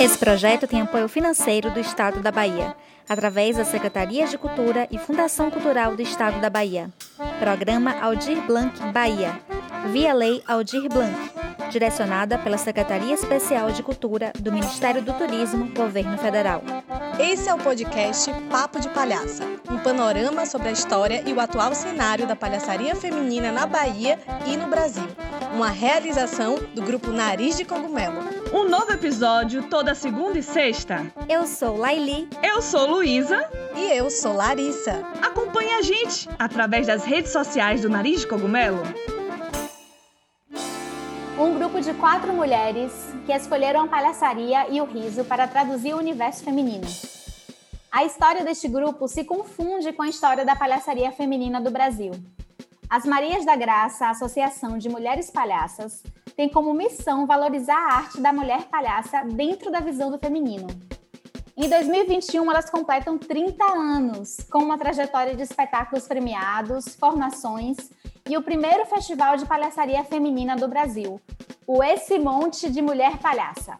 Esse projeto tem apoio financeiro do Estado da Bahia, através da Secretaria de Cultura e Fundação Cultural do Estado da Bahia. Programa Aldir Blanc Bahia, via Lei Aldir Blanc, direcionada pela Secretaria Especial de Cultura do Ministério do Turismo, Governo Federal. Esse é o podcast Papo de Palhaça, um panorama sobre a história e o atual cenário da palhaçaria feminina na Bahia e no Brasil. Uma realização do grupo Nariz de Cogumelo. Um novo episódio toda segunda e sexta. Eu sou Laili. Eu sou Luísa. E eu sou Larissa. Acompanhe a gente através das redes sociais do Nariz de Cogumelo. Um grupo de quatro mulheres que escolheram a palhaçaria e o riso para traduzir o universo feminino. A história deste grupo se confunde com a história da palhaçaria feminina do Brasil. As Marias da Graça, a Associação de Mulheres Palhaças, tem como missão valorizar a arte da mulher palhaça dentro da visão do feminino. Em 2021, elas completam 30 anos, com uma trajetória de espetáculos premiados, formações e o primeiro festival de palhaçaria feminina do Brasil, o Esse Monte de Mulher Palhaça.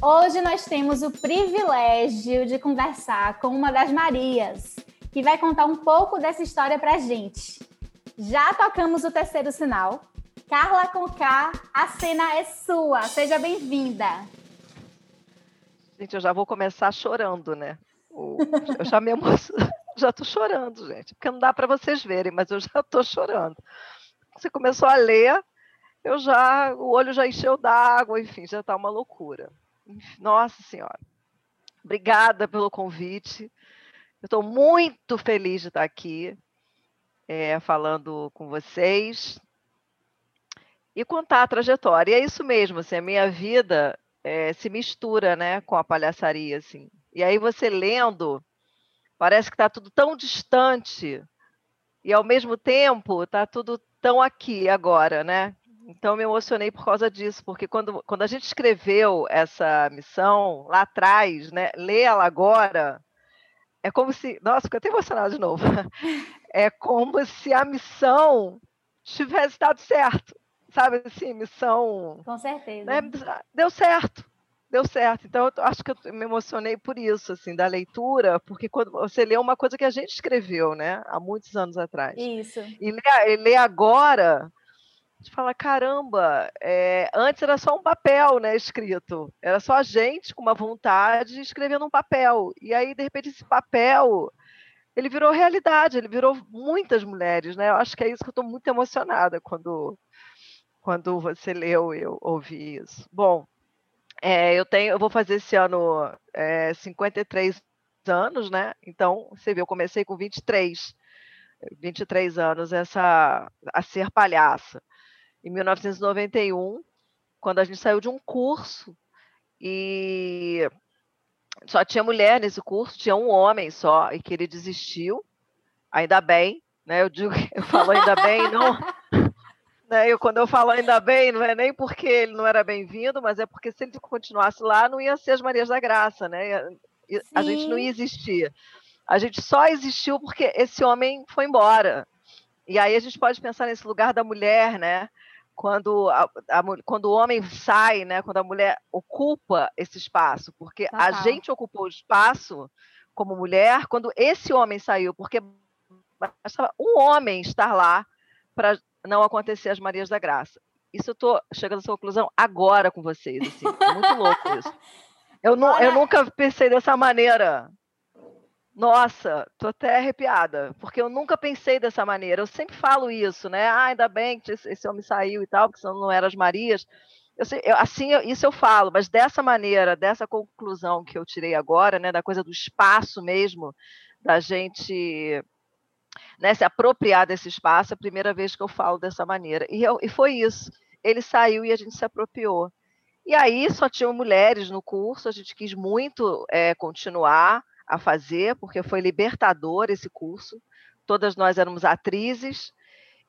Hoje nós temos o privilégio de conversar com uma das Marias, que vai contar um pouco dessa história pra gente. Já tocamos o terceiro sinal, Carla Conká, a cena é sua. Seja bem-vinda. Gente, eu já vou começar chorando, né? Eu já me emociono, já tô chorando, gente, porque não dá para vocês verem, mas eu já tô chorando. Você começou a ler, eu já, o olho já encheu d'água, enfim, já tá uma loucura. Nossa Senhora. Obrigada pelo convite. Eu estou muito feliz de estar aqui é, falando com vocês e contar a trajetória. E é isso mesmo, assim, a minha vida é, se mistura, né, com a palhaçaria, assim. E aí você lendo, parece que está tudo tão distante e ao mesmo tempo está tudo tão aqui agora, né? Então me emocionei por causa disso, porque quando, quando a gente escreveu essa missão lá atrás, né, lê ela agora, é como se, nossa, fico até emocionada de novo. É como se a missão tivesse dado certo sabe assim, missão. Com certeza. Né? Deu certo, deu certo. Então, eu acho que eu me emocionei por isso, assim, da leitura, porque quando você lê uma coisa que a gente escreveu, né, há muitos anos atrás. Isso. E lê, e agora, a gente fala, caramba, é, antes era só um papel, né, escrito. Era só a gente com uma vontade escrevendo um papel. E aí, de repente, esse papel ele virou realidade, ele virou muitas mulheres, né? Eu acho que é isso que eu estou muito emocionada quando quando você leu, eu ouvi isso. Bom, é, eu tenho, eu vou fazer esse ano é, 53 anos, né? Então, você viu, eu comecei com 23, 23 anos essa a ser palhaça. Em 1991, quando a gente saiu de um curso e só tinha mulher nesse curso, tinha um homem só e que ele desistiu. Ainda bem, né? Eu digo, eu falo ainda bem, não né? Eu, quando eu falo ainda bem, não é nem porque ele não era bem-vindo, mas é porque se ele continuasse lá, não ia ser as Marias da Graça, né? A gente não ia existir. A gente só existiu porque esse homem foi embora. E aí a gente pode pensar nesse lugar da mulher, né? Quando, a, a, quando o homem sai, né? Quando a mulher ocupa esse espaço, porque a gente ocupou o espaço como mulher quando esse homem saiu, porque bastava um homem estar lá para não acontecer as Marias da Graça. Isso eu estou chegando a essa conclusão agora com vocês. Assim. É muito louco isso. Eu, eu nunca pensei dessa maneira. Nossa, tô até arrepiada, porque eu nunca pensei dessa maneira. Eu sempre falo isso, né? Ah, ainda bem que esse homem saiu e tal, porque senão não eram as Marias. Eu sei, eu, assim, eu, isso eu falo, mas dessa maneira, dessa conclusão que eu tirei agora, né, da coisa do espaço mesmo, da gente né, se apropriar desse espaço, é a primeira vez que eu falo dessa maneira. E, eu, e foi isso. Ele saiu e a gente se apropriou. E aí só tinham mulheres no curso, a gente quis muito é, continuar a fazer, porque foi libertador esse curso. Todas nós éramos atrizes,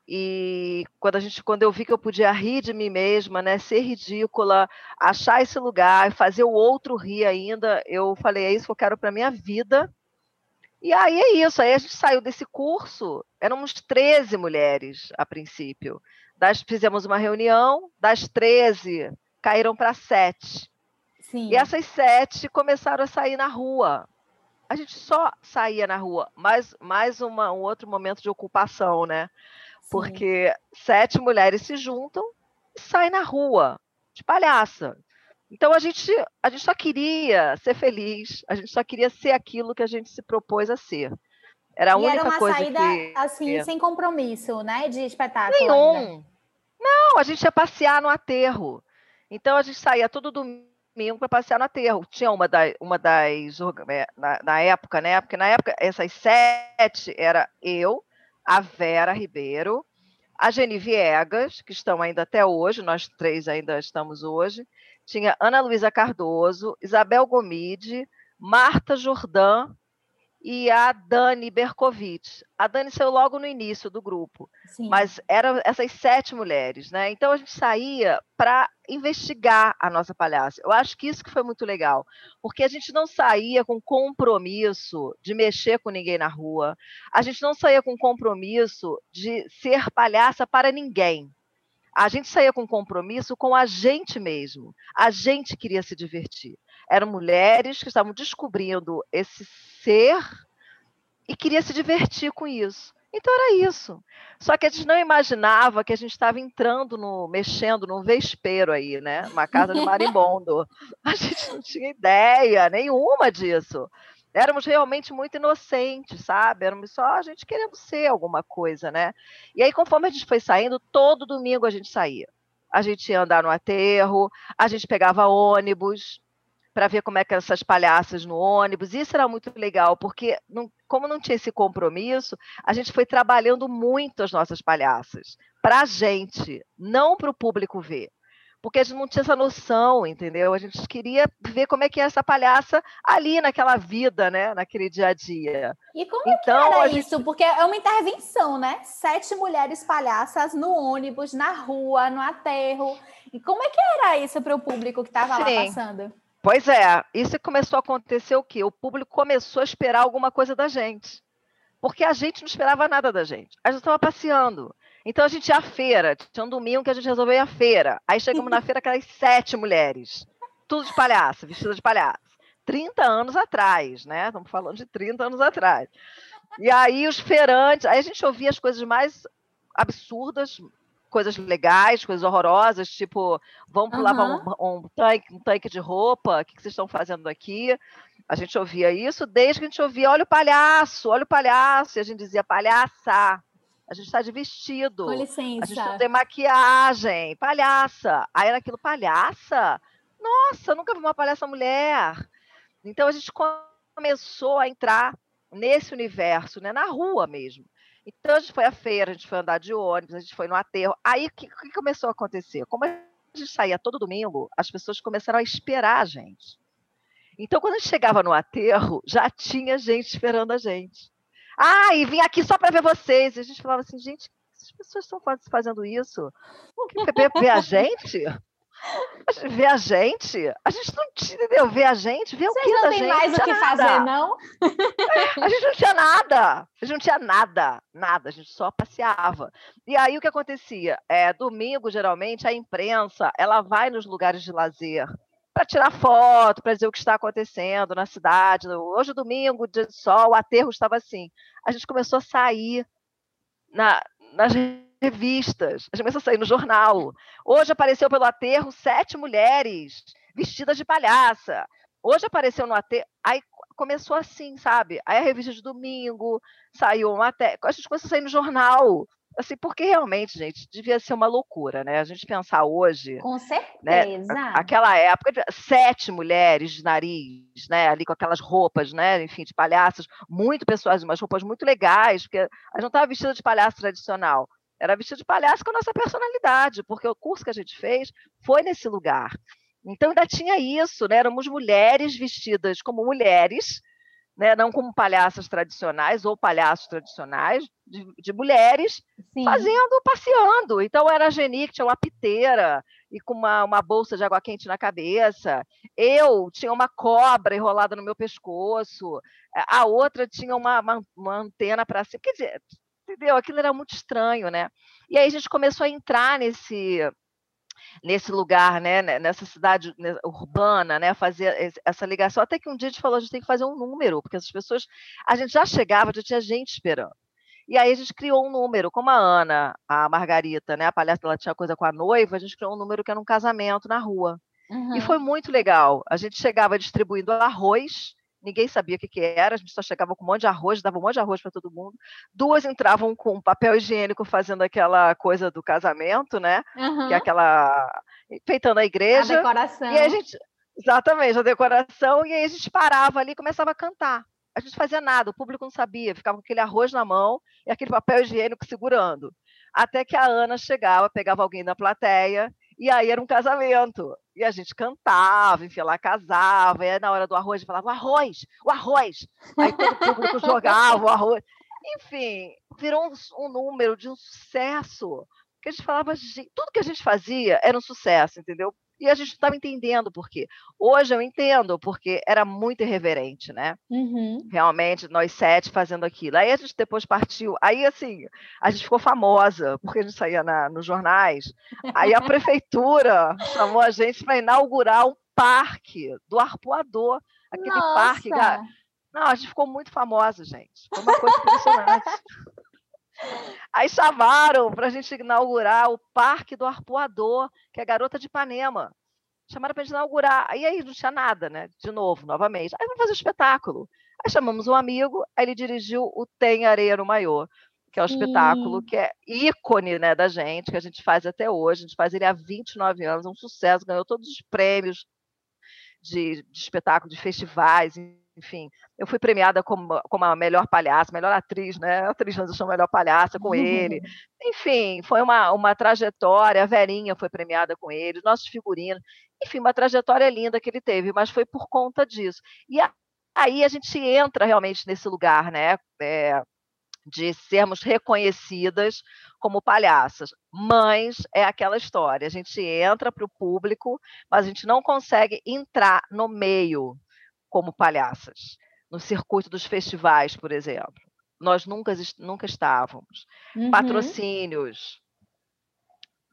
e quando a gente, quando eu vi que eu podia rir de mim mesma, né, ser ridícula, achar esse lugar, fazer o outro rir ainda, eu falei é isso que eu quero para minha vida. E aí é isso, aí a gente saiu desse curso, éramos 13 mulheres a princípio. Das, fizemos uma reunião, das 13 caíram para 7. Sim. E essas sete começaram a sair na rua. A gente só saía na rua. Mais, mais uma, um outro momento de ocupação, né? Sim. Porque sete mulheres se juntam e saem na rua, de palhaça. Então a gente, a gente só queria ser feliz, a gente só queria ser aquilo que a gente se propôs a ser. Era a e única era uma coisa saída, que... assim, sem compromisso, né? De espetáculo. Nenhum. Ainda. Não, a gente ia passear no aterro. Então a gente saía todo domingo para passear no aterro. Tinha uma, da, uma das. É, na, na, época, né? Porque na época, essas sete era eu, a Vera Ribeiro, a Geni Viegas, que estão ainda até hoje, nós três ainda estamos hoje. Tinha Ana Luísa Cardoso, Isabel Gomide, Marta Jordan e a Dani Berkovitch. A Dani saiu logo no início do grupo, Sim. mas eram essas sete mulheres, né? Então a gente saía para investigar a nossa palhaça. Eu acho que isso que foi muito legal, porque a gente não saía com compromisso de mexer com ninguém na rua, a gente não saía com compromisso de ser palhaça para ninguém. A gente saía com compromisso com a gente mesmo. A gente queria se divertir eram mulheres que estavam descobrindo esse ser e queria se divertir com isso. Então era isso. Só que a gente não imaginava que a gente estava entrando no, mexendo num vespeiro aí, né? Uma casa de marimbondo. A gente não tinha ideia nenhuma disso. Éramos realmente muito inocentes, sabe? Éramos só a gente querendo ser alguma coisa, né? E aí, conforme a gente foi saindo, todo domingo a gente saía. A gente ia andar no aterro, a gente pegava ônibus, para ver como é que eram essas palhaças no ônibus. Isso era muito legal, porque não, como não tinha esse compromisso, a gente foi trabalhando muito as nossas palhaças para a gente, não para o público ver. Porque a gente não tinha essa noção, entendeu? A gente queria ver como é que é essa palhaça ali naquela vida, né? Naquele dia a dia. E como então, que era gente... isso? Porque é uma intervenção, né? Sete mulheres palhaças no ônibus, na rua, no aterro. E como é que era isso para o público que estava lá passando? Pois é, isso começou a acontecer o quê? O público começou a esperar alguma coisa da gente. Porque a gente não esperava nada da gente. A gente estava passeando. Então a gente ia à feira. Tinha um domingo que a gente resolveu ir à feira. Aí chegamos na feira aquelas sete mulheres. Tudo de palhaço, vestida de palhaço. 30 anos atrás, né? Estamos falando de 30 anos atrás. E aí os feirantes, aí a gente ouvia as coisas mais absurdas, coisas legais, coisas horrorosas, tipo, vamos pular uhum. um, um, tanque, um tanque de roupa, o que, que vocês estão fazendo aqui? A gente ouvia isso desde que a gente ouvia, olha o palhaço, olha o palhaço, e a gente dizia, palhaça, a gente está de vestido. Com licença. A gente não tem maquiagem, palhaça. Aí era aquilo, palhaça? Nossa, nunca vi uma palhaça mulher. Então a gente começou a entrar nesse universo, né, na rua mesmo. Então a gente foi à feira, a gente foi andar de ônibus, a gente foi no aterro. Aí o que, que começou a acontecer? Como a gente saía todo domingo, as pessoas começaram a esperar a gente. Então, quando a gente chegava no aterro, já tinha gente esperando a gente. Ah, e vim aqui só para ver vocês. E a gente falava assim, gente, as pessoas estão fazendo isso? Ver, a gente? Ver a gente? A gente não tinha, entendeu? Ver a gente, ver Vocês o que não tem mais o que nada. fazer, não? A gente não tinha nada. A gente não tinha nada, nada. A gente só passeava. E aí o que acontecia? É, domingo, geralmente, a imprensa, ela vai nos lugares de lazer para tirar foto, para dizer o que está acontecendo na cidade. Hoje, domingo, dia de sol, o aterro estava assim. A gente começou a sair na, nas revistas, a gente começou a sair no jornal. Hoje apareceu pelo aterro sete mulheres vestidas de palhaça. Hoje apareceu no aterro. Aí começou assim, sabe? Aí a revista de domingo saiu uma. A gente começou a sair no jornal. Assim, porque realmente, gente, devia ser uma loucura, né? A gente pensar hoje. Com certeza. Né? Aquela época, sete mulheres de nariz, né? Ali com aquelas roupas, né? Enfim, de palhaços, muito pessoas, umas roupas muito legais, porque a gente não estava vestida de palhaço tradicional. Era vestido de palhaço com a nossa personalidade, porque o curso que a gente fez foi nesse lugar. Então ainda tinha isso, né? Éramos mulheres vestidas como mulheres, né? não como palhaças tradicionais ou palhaços tradicionais, de, de mulheres Sim. fazendo, passeando. Então era a Geni, que tinha uma piteira e com uma, uma bolsa de água quente na cabeça. Eu tinha uma cobra enrolada no meu pescoço. A outra tinha uma, uma, uma antena para cima. Quer dizer, entendeu? Aquilo era muito estranho, né? E aí a gente começou a entrar nesse nesse lugar, né, nessa cidade né, urbana, né, fazer essa ligação. Até que um dia a gente falou, a gente tem que fazer um número, porque as pessoas, a gente já chegava, já tinha gente esperando. E aí a gente criou um número, como a Ana, a Margarita, né, a palestra, ela tinha coisa com a noiva, a gente criou um número que era um casamento na rua. Uhum. E foi muito legal. A gente chegava distribuindo arroz, ninguém sabia o que, que, era, a gente só chegava com um monte de arroz, dava um monte de arroz para todo mundo. Duas entravam com papel higiênico fazendo aquela coisa do casamento, né? Uhum. Que é aquela. enfeitando a igreja. A decoração. E a gente. Exatamente, a decoração, e aí a gente parava ali e começava a cantar. A gente fazia nada, o público não sabia, ficava com aquele arroz na mão e aquele papel higiênico segurando. Até que a Ana chegava, pegava alguém da plateia e aí era um casamento. E a gente cantava, enfim, ela casava, e aí na hora do arroz falava, o arroz, o arroz. Aí todo o público jogava o arroz. Enfim, virou um, um número de um sucesso. Que a gente falava, tudo que a gente fazia era um sucesso, entendeu? E a gente estava entendendo por quê. Hoje eu entendo, porque era muito irreverente, né? Uhum. Realmente, nós sete fazendo aquilo. Aí a gente depois partiu. Aí, assim, a gente ficou famosa, porque a gente saía na, nos jornais. Aí a prefeitura chamou a gente para inaugurar um parque do arpoador. Aquele Nossa. parque. Não, a gente ficou muito famosa, gente. Foi uma coisa impressionante. Aí chamaram para a gente inaugurar o Parque do Arpoador, que é a Garota de Ipanema. Chamaram para a gente inaugurar. E aí não tinha nada, né? De novo, novamente. Aí vamos fazer o espetáculo. Aí chamamos um amigo, aí ele dirigiu o Tem Areia no Maior, que é o espetáculo que é ícone né, da gente, que a gente faz até hoje. A gente faz ele há 29 anos, é um sucesso, ganhou todos os prêmios de, de espetáculo, de festivais, enfim, eu fui premiada como, como a melhor palhaça, melhor atriz, né? A atriz a melhor palhaça com ele. Enfim, foi uma, uma trajetória, a Verinha foi premiada com ele, os nossos figurinos. Enfim, uma trajetória linda que ele teve, mas foi por conta disso. E a, aí a gente entra realmente nesse lugar, né? É, de sermos reconhecidas como palhaças. Mas é aquela história, a gente entra para o público, mas a gente não consegue entrar no meio como palhaças, no circuito dos festivais, por exemplo. Nós nunca, nunca estávamos. Uhum. Patrocínios,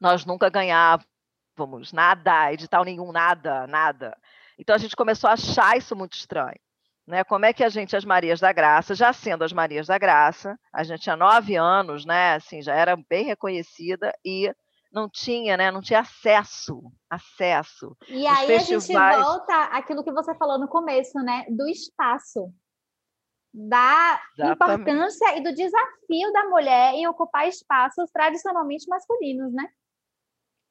nós nunca ganhávamos nada, edital nenhum, nada, nada. Então a gente começou a achar isso muito estranho. Né? Como é que a gente, as Marias da Graça, já sendo as Marias da Graça, a gente tinha nove anos, né? Assim, já era bem reconhecida e não tinha, né? Não tinha acesso, acesso. E aí festivais... a gente volta àquilo que você falou no começo, né? Do espaço, da Exatamente. importância e do desafio da mulher em ocupar espaços tradicionalmente masculinos, né?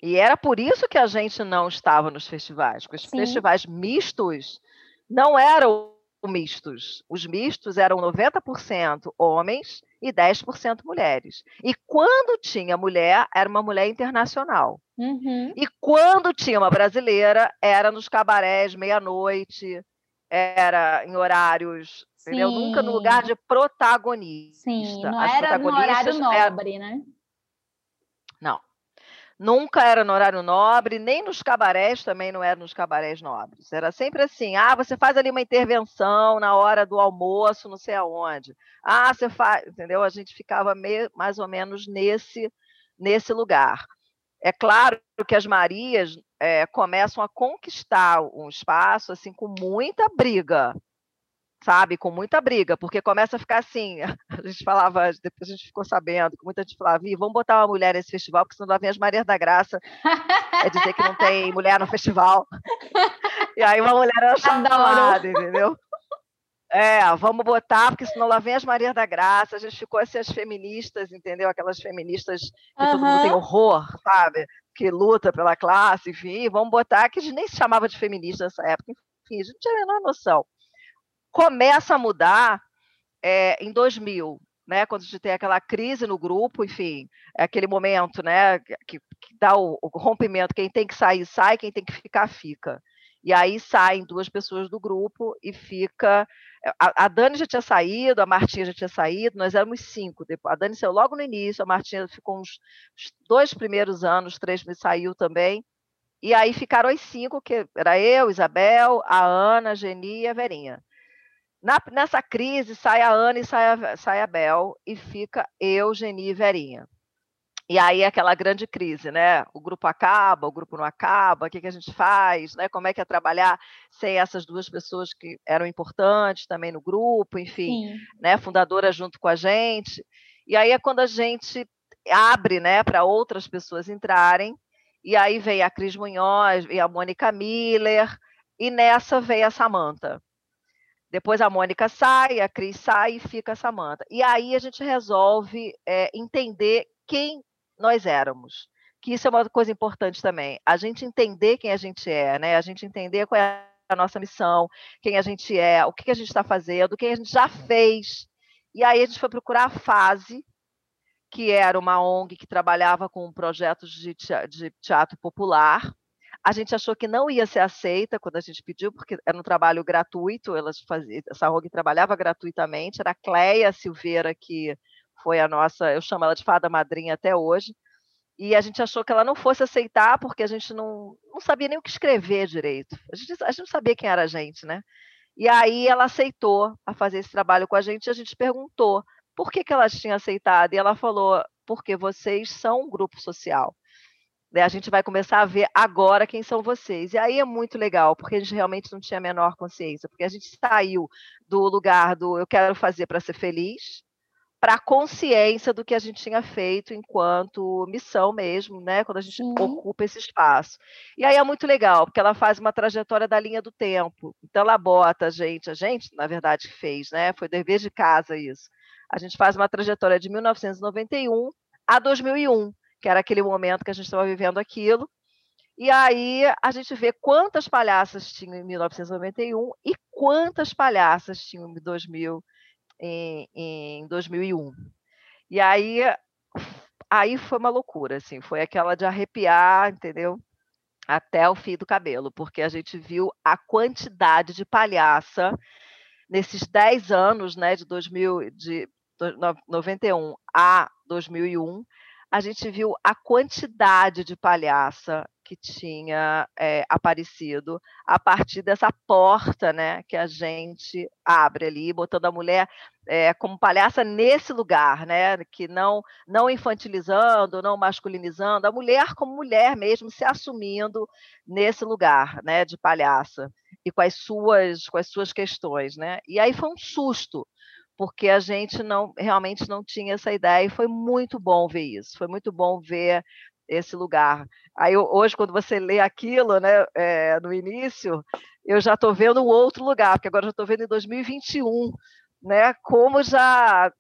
E era por isso que a gente não estava nos festivais, porque os Sim. festivais mistos não eram mistos. Os mistos eram 90% homens e 10% mulheres. E quando tinha mulher, era uma mulher internacional. Uhum. E quando tinha uma brasileira, era nos cabarés, meia-noite, era em horários, entendeu? Nunca no lugar de protagonista. Sim, não As era no horário nobre, né? Não. Nunca era no horário nobre, nem nos cabarés também não era nos cabarés nobres. Era sempre assim: ah, você faz ali uma intervenção na hora do almoço, não sei aonde. Ah, você faz, entendeu? A gente ficava meio, mais ou menos nesse, nesse lugar. É claro que as Marias é, começam a conquistar um espaço assim com muita briga, sabe, com muita briga, porque começa a ficar assim, a gente falava, depois a gente ficou sabendo, que muita gente falava, vamos botar uma mulher nesse festival, porque senão lá vem as Marias da Graça, é dizer que não tem mulher no festival, e aí uma mulher era chamada, entendeu? É, vamos botar, porque senão lá vem as Marias da Graça, a gente ficou assim, as feministas, entendeu? Aquelas feministas que uhum. todo mundo tem horror, sabe? Que luta pela classe, enfim, vamos botar, que a gente nem se chamava de feminista nessa época, enfim, a gente não tinha a menor noção começa a mudar é, em 2000, né, quando a gente tem aquela crise no grupo, enfim, é aquele momento, né, que, que dá o, o, rompimento, quem tem que sair, sai, quem tem que ficar, fica. E aí saem duas pessoas do grupo e fica. A, a Dani já tinha saído, a Martinha já tinha saído, nós éramos cinco. A Dani saiu logo no início, a Martinha ficou uns dois primeiros anos, três saiu também. E aí ficaram os cinco, que era eu, Isabel, a Ana, a Geni e a Verinha. Na, nessa crise, sai a Ana e sai a, sai a Bel, e fica eu, Geni e Verinha. E aí aquela grande crise, né? O grupo acaba, o grupo não acaba, o que, que a gente faz, né? Como é que é trabalhar sem essas duas pessoas que eram importantes também no grupo, enfim, Sim. né? Fundadora junto com a gente. E aí é quando a gente abre, né, para outras pessoas entrarem. E aí vem a Cris Munhoz e a Mônica Miller, e nessa veio a Samanta. Depois a Mônica sai, a Cris sai e fica a Samanta. E aí a gente resolve é, entender quem nós éramos. Que isso é uma coisa importante também. A gente entender quem a gente é, né? A gente entender qual é a nossa missão, quem a gente é, o que a gente está fazendo, quem a gente já fez. E aí a gente foi procurar a fase, que era uma ONG que trabalhava com projetos de teatro popular. A gente achou que não ia ser aceita quando a gente pediu, porque era um trabalho gratuito, elas faziam, essa ONG trabalhava gratuitamente, era a Cleia Silveira que foi a nossa, eu chamo ela de fada madrinha até hoje, e a gente achou que ela não fosse aceitar, porque a gente não, não sabia nem o que escrever direito. A gente, a gente não sabia quem era a gente, né? E aí ela aceitou a fazer esse trabalho com a gente, e a gente perguntou por que, que ela tinha aceitado, e ela falou, porque vocês são um grupo social. A gente vai começar a ver agora quem são vocês. E aí é muito legal, porque a gente realmente não tinha a menor consciência, porque a gente saiu do lugar do eu quero fazer para ser feliz, para a consciência do que a gente tinha feito enquanto missão mesmo, né? Quando a gente uhum. ocupa esse espaço. E aí é muito legal, porque ela faz uma trajetória da linha do tempo. Então ela bota a gente, a gente, na verdade, fez, né? Foi dever de casa isso. A gente faz uma trajetória de 1991 a 2001, que era aquele momento que a gente estava vivendo aquilo. E aí a gente vê quantas palhaças tinham em 1991 e quantas palhaças tinham em 2000 em, em 2001. E aí, aí foi uma loucura, assim, foi aquela de arrepiar, entendeu? Até o fim do cabelo, porque a gente viu a quantidade de palhaça nesses 10 anos, né, de 2000, de 91 a 2001, a gente viu a quantidade de palhaça que tinha é, aparecido a partir dessa porta, né, que a gente abre ali, botando a mulher é, como palhaça nesse lugar, né, que não não infantilizando, não masculinizando, a mulher como mulher mesmo se assumindo nesse lugar, né, de palhaça e com as suas com as suas questões, né? E aí foi um susto, porque a gente não realmente não tinha essa ideia e foi muito bom ver isso. Foi muito bom ver esse lugar. Aí hoje, quando você lê aquilo, né, é, no início, eu já estou vendo um outro lugar, porque agora já estou vendo em 2021, né, como já,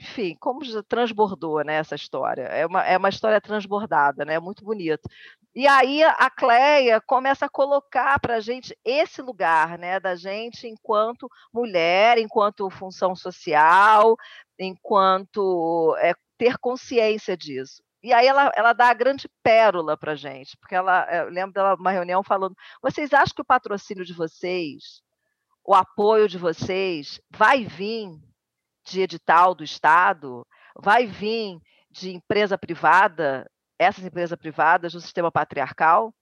enfim, como transbordou, né, essa história. É uma, é uma história transbordada, né, muito bonito. E aí a Cleia começa a colocar para a gente esse lugar, né, da gente enquanto mulher, enquanto função social, enquanto é, ter consciência disso. E aí ela, ela dá a grande pérola para a gente, porque ela, eu lembro dela uma reunião falando: vocês acham que o patrocínio de vocês, o apoio de vocês, vai vir de edital do Estado, vai vir de empresa privada, essas empresas privadas do sistema patriarcal?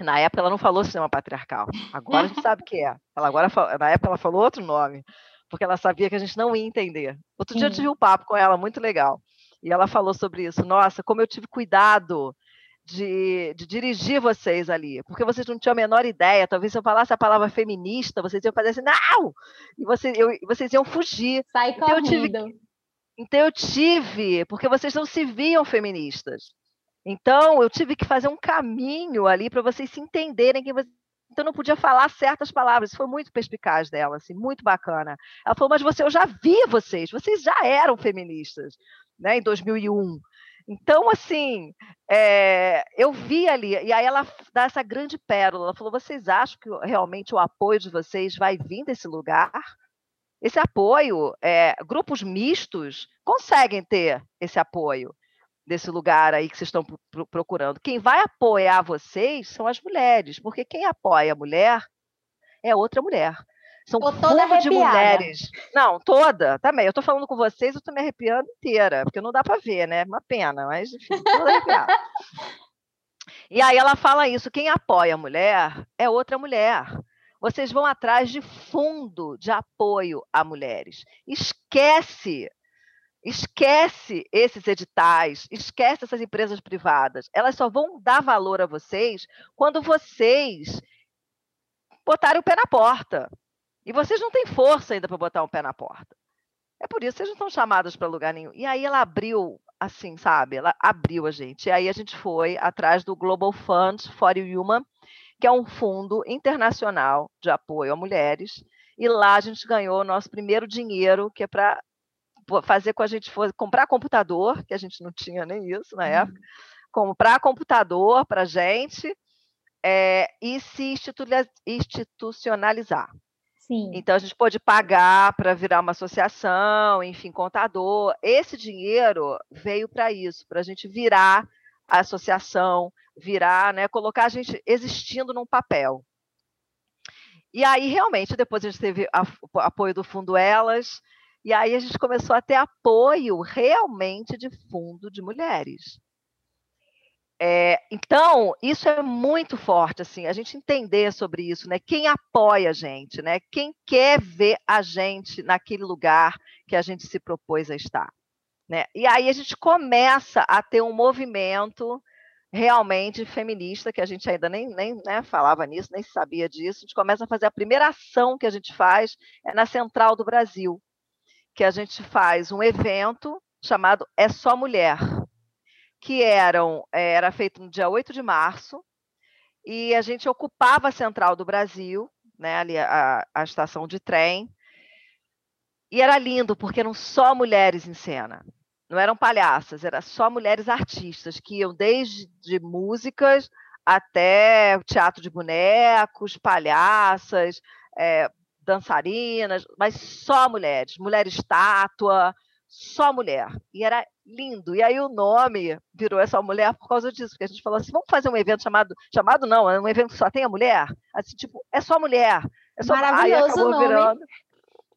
Na época ela não falou sistema patriarcal. Agora a gente sabe o que é. Ela agora na época ela falou outro nome, porque ela sabia que a gente não ia entender. Outro dia eu tive um papo com ela muito legal. E ela falou sobre isso. Nossa, como eu tive cuidado de, de, dirigir vocês ali, porque vocês não tinham a menor ideia. Talvez se eu falasse a palavra feminista, vocês iam fazer assim, não! E vocês, eu, vocês iam fugir. Sai então, eu tive, então eu tive, porque vocês não se viam feministas. Então eu tive que fazer um caminho ali para vocês se entenderem que vocês então não podia falar certas palavras. Isso foi muito perspicaz dela, assim, muito bacana. Ela falou: "Mas você, eu já vi vocês, vocês já eram feministas, né, em 2001". Então, assim, é, eu vi ali, e aí ela dá essa grande pérola. Ela falou: vocês acham que realmente o apoio de vocês vai vir desse lugar? Esse apoio, é, grupos mistos conseguem ter esse apoio desse lugar aí que vocês estão procurando. Quem vai apoiar vocês são as mulheres, porque quem apoia a mulher é outra mulher. São um povo de mulheres. Não, toda, também. Eu estou falando com vocês, eu estou me arrepiando inteira, porque não dá para ver, né? Uma pena, mas enfim, toda arrepiada. e aí ela fala isso: quem apoia a mulher é outra mulher. Vocês vão atrás de fundo de apoio a mulheres. Esquece Esquece esses editais, esquece essas empresas privadas. Elas só vão dar valor a vocês quando vocês botarem o pé na porta. E vocês não têm força ainda para botar o pé na porta. É por isso que vocês não estão chamadas para lugar nenhum. E aí ela abriu, assim, sabe? Ela abriu a gente. E aí a gente foi atrás do Global Fund for Human, que é um fundo internacional de apoio a mulheres. E lá a gente ganhou o nosso primeiro dinheiro, que é para fazer com a gente fosse comprar computador, que a gente não tinha nem isso na época, uhum. comprar computador para a gente é, e se institucionalizar. Sim. Então a gente pôde pagar para virar uma associação, enfim, contador. Esse dinheiro veio para isso, para a gente virar a associação, virar, né, colocar a gente existindo num papel. E aí, realmente, depois a gente teve apoio do Fundo Elas, e aí a gente começou a ter apoio realmente de fundo de mulheres. É, então, isso é muito forte, assim, a gente entender sobre isso, né? Quem apoia a gente, né? Quem quer ver a gente naquele lugar que a gente se propôs a estar, né? E aí a gente começa a ter um movimento realmente feminista, que a gente ainda nem, nem né, falava nisso, nem sabia disso. A gente começa a fazer a primeira ação que a gente faz é na Central do Brasil, que a gente faz um evento chamado É Só Mulher que eram, eh, era feito no dia 8 de março, e a gente ocupava a central do Brasil, né, ali a, a estação de trem, e era lindo, porque eram só mulheres em cena. Não eram palhaças, eram só mulheres artistas, que iam desde músicas até teatro de bonecos, palhaças, é, dançarinas, mas só mulheres, mulher estátua, só mulher. E era lindo. E aí o nome virou essa mulher por causa disso, porque a gente falou assim, vamos fazer um evento chamado, chamado não, é um evento que só tem a mulher, assim, tipo, é só mulher. É só... Maravilhoso aí virando.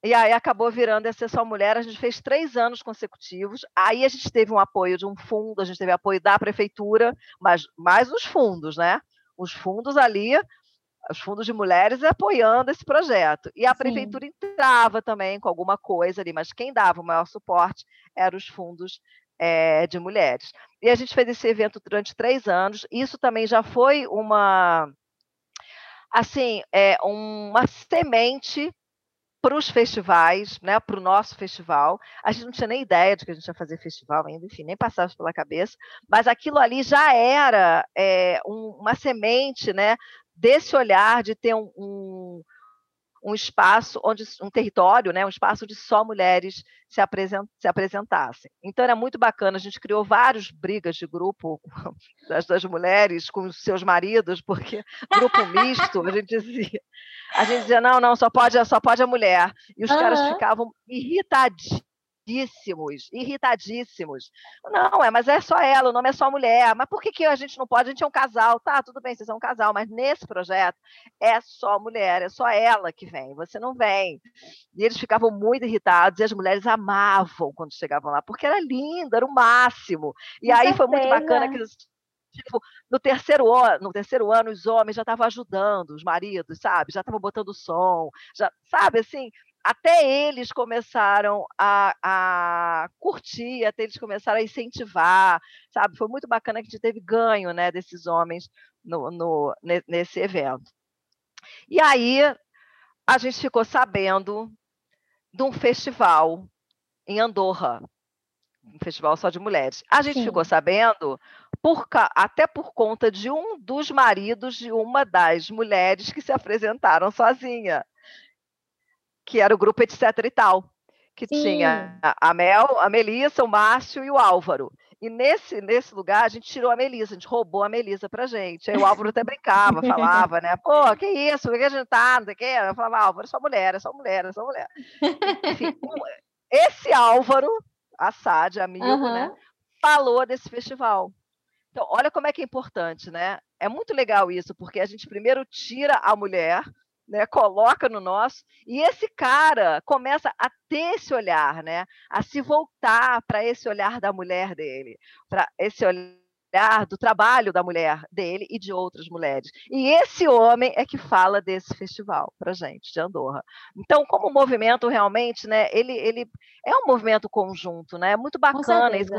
E aí acabou virando essa só mulher, a gente fez três anos consecutivos, aí a gente teve um apoio de um fundo, a gente teve apoio da prefeitura, mas mais os fundos, né? Os fundos ali os fundos de mulheres apoiando esse projeto. E a Sim. prefeitura entrava também com alguma coisa ali, mas quem dava o maior suporte eram os fundos é, de mulheres. E a gente fez esse evento durante três anos. Isso também já foi uma, assim, é, uma semente para os festivais, né, para o nosso festival. A gente não tinha nem ideia de que a gente ia fazer festival ainda, enfim, nem passava pela cabeça, mas aquilo ali já era é, um, uma semente né, desse olhar de ter um, um, um, espaço onde um território, né, um espaço onde só mulheres se, apresent, se apresentassem. Então era muito bacana, a gente criou várias brigas de grupo das, das mulheres com os seus maridos, porque grupo misto, a gente dizia, a gente dizia não, não, só pode, só pode a mulher. E os uhum. caras ficavam irritadíssimos irritadíssimos, irritadíssimos. Não, é, mas é só ela, o nome é só mulher. Mas por que, que a gente não pode? A gente é um casal. Tá, tudo bem, vocês são um casal, mas nesse projeto é só mulher, é só ela que vem, você não vem. E eles ficavam muito irritados e as mulheres amavam quando chegavam lá, porque era lindo, era o máximo. E Com aí certeza. foi muito bacana que eles Tipo, no terceiro ano, no terceiro ano, os homens já estavam ajudando os maridos, sabe? Já estavam botando som, já, sabe assim, até eles começaram a, a, curtir, até eles começaram a incentivar, sabe? Foi muito bacana que a gente teve ganho né, desses homens no, no, nesse evento. E aí a gente ficou sabendo de um festival em Andorra, um festival só de mulheres. A gente Sim. ficou sabendo por, até por conta de um dos maridos de uma das mulheres que se apresentaram sozinha que era o grupo etc e tal, que Sim. tinha a Mel, a Melissa, o Márcio e o Álvaro. E nesse, nesse lugar a gente tirou a Melissa, a gente roubou a Melissa pra gente. Aí o Álvaro até brincava, falava, né? Pô, que isso? Por que a gente tá? Não sei o quê. Eu falava, Álvaro, é só mulher, é só mulher, é só mulher. Enfim, esse Álvaro, Assad, amigo, uhum. né? Falou desse festival. Então, olha como é que é importante, né? É muito legal isso, porque a gente primeiro tira a mulher né, coloca no nosso, e esse cara começa a ter esse olhar, né, a se voltar para esse olhar da mulher dele, para esse olhar do trabalho da mulher dele e de outras mulheres. E esse homem é que fala desse festival para gente de Andorra. Então, como movimento realmente, né, ele, ele é um movimento conjunto, né? É muito bacana isso.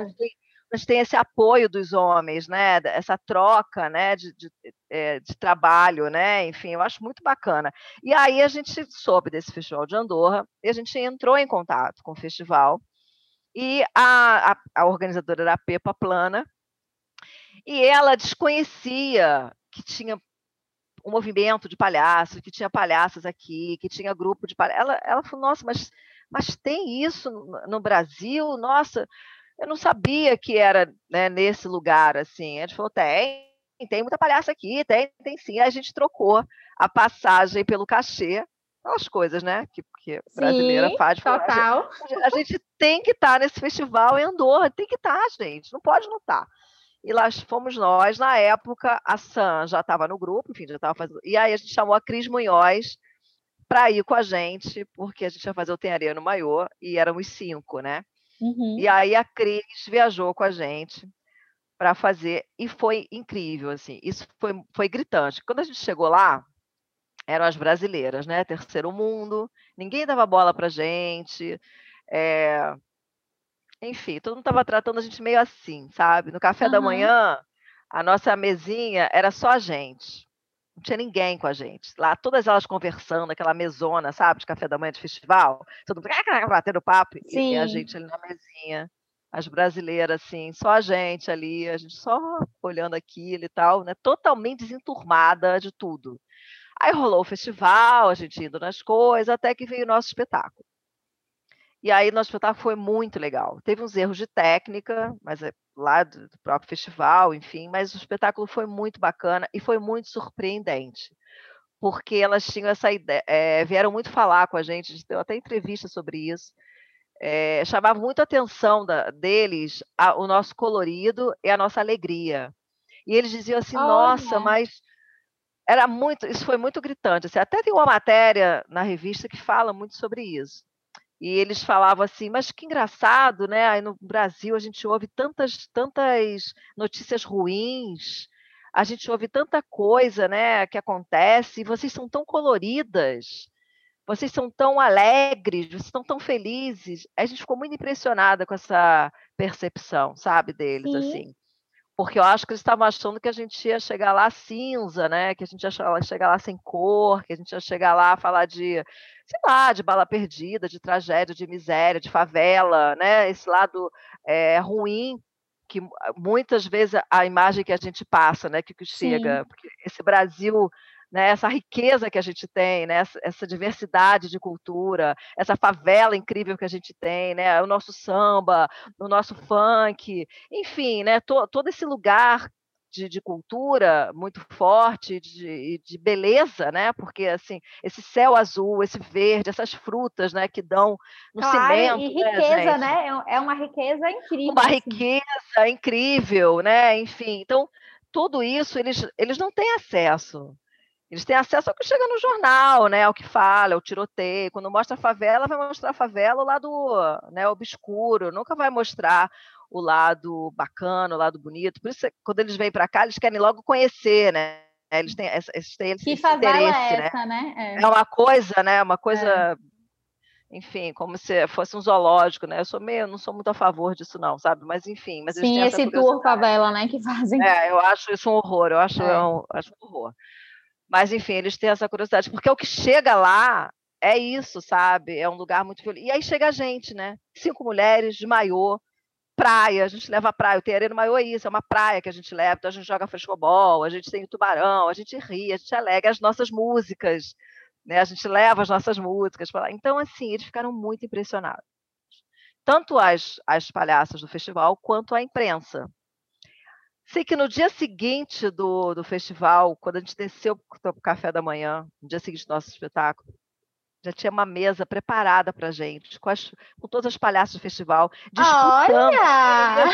Gente tem esse apoio dos homens, né? Essa troca, né? De, de, é, de, trabalho, né? Enfim, eu acho muito bacana. E aí a gente soube desse festival de Andorra e a gente entrou em contato com o festival e a, a, a organizadora era a Pepa Plana, e ela desconhecia que tinha um movimento de palhaços, que tinha palhaças aqui, que tinha grupo de palhaços. Ela, ela falou, nossa, mas, mas tem isso no, no Brasil? Nossa, eu não sabia que era né, nesse lugar, assim. A gente falou, tem, tem muita palhaça aqui, tem, tem sim. Aí a gente trocou a passagem pelo cachê, aquelas coisas, né, que, que brasileira sim, faz. Total. A gente, a gente tem que estar nesse festival em Andorra, tem que estar, gente, não pode não estar. E lá fomos nós, na época, a Sam já estava no grupo, enfim, já estava fazendo. E aí a gente chamou a Cris Munhoz para ir com a gente, porque a gente ia fazer o Tenharia no Maiô, e éramos cinco, né? Uhum. E aí a Cris viajou com a gente para fazer, e foi incrível, assim, isso foi, foi gritante. Quando a gente chegou lá, eram as brasileiras, né? Terceiro mundo, ninguém dava bola para gente. É, enfim, todo mundo estava tratando a gente meio assim, sabe? No café uhum. da manhã, a nossa mesinha era só a gente. Não tinha ninguém com a gente. Lá, todas elas conversando, aquela mesona, sabe? De café da manhã de festival. Todo mundo batendo papo. Sim. E a gente ali na mesinha. As brasileiras, assim, só a gente ali, a gente só olhando aquilo e tal, né? Totalmente desenturmada de tudo. Aí rolou o festival, a gente indo nas coisas, até que veio o nosso espetáculo. E aí nosso espetáculo foi muito legal. Teve uns erros de técnica, mas é lá do, do próprio festival, enfim, mas o espetáculo foi muito bacana e foi muito surpreendente porque elas tinham essa ideia, é, vieram muito falar com a gente, a gente deu até entrevista sobre isso, é, chamava muito a atenção da, deles a, o nosso colorido e a nossa alegria. E eles diziam assim, oh, nossa, mas era muito, isso foi muito gritante. Assim, até tem uma matéria na revista que fala muito sobre isso. E eles falavam assim, mas que engraçado, né? Aí no Brasil a gente ouve tantas, tantas notícias ruins, a gente ouve tanta coisa, né, que acontece, e vocês são tão coloridas, vocês são tão alegres, vocês estão tão felizes. A gente ficou muito impressionada com essa percepção, sabe, deles, Sim. assim porque eu acho que eles estavam achando que a gente ia chegar lá cinza, né? Que a gente ia chegar lá sem cor, que a gente ia chegar lá a falar de, sei lá, de bala perdida, de tragédia, de miséria, de favela, né? Esse lado é, ruim que muitas vezes a imagem que a gente passa, né? Que, que chega, esse Brasil né, essa riqueza que a gente tem, né, essa, diversidade de cultura, essa favela incrível que a gente tem, né, o nosso samba, o nosso funk, enfim, né, to, todo esse lugar de, de, cultura muito forte, de, de, beleza, né? Porque assim, esse céu azul, esse verde, essas frutas, né, que dão no claro, cimento. E né, riqueza, né? né? É uma riqueza incrível. Uma assim. riqueza incrível, né? Enfim, então tudo isso eles, eles não têm acesso. Eles têm acesso ao que chega no jornal, né? Ao que fala, ao tiroteio. Quando mostra a favela, vai mostrar a favela o lado né, obscuro, nunca vai mostrar o lado bacana, o lado bonito. Por isso, quando eles vêm para cá, eles querem logo conhecer, né? Eles têm, eles têm esse, que esse interesse, é né? essa, né? É. é. uma coisa, né? Uma coisa, é. enfim, como se fosse um zoológico, né? Eu sou meio, não sou muito a favor disso, não, sabe? Mas enfim, mas sim, esse tour favela, né? Que fazem. É, eu acho isso um horror. Eu acho, é. um, acho um horror. Mas, enfim, eles têm essa curiosidade, porque o que chega lá é isso, sabe? É um lugar muito violento. E aí chega a gente, né? Cinco mulheres de maiô, praia, a gente leva a praia. O Teerê no maiô é isso, é uma praia que a gente leva, então a gente joga frescobol, a gente tem o tubarão, a gente ri, a gente alega as nossas músicas, né? A gente leva as nossas músicas para lá. Então, assim, eles ficaram muito impressionados. Tanto as, as palhaças do festival quanto a imprensa. Sei que no dia seguinte do, do festival, quando a gente desceu para o café da manhã, no dia seguinte do nosso espetáculo, já tinha uma mesa preparada para gente, com, as, com todas as palhaças do festival, disputando. Olha!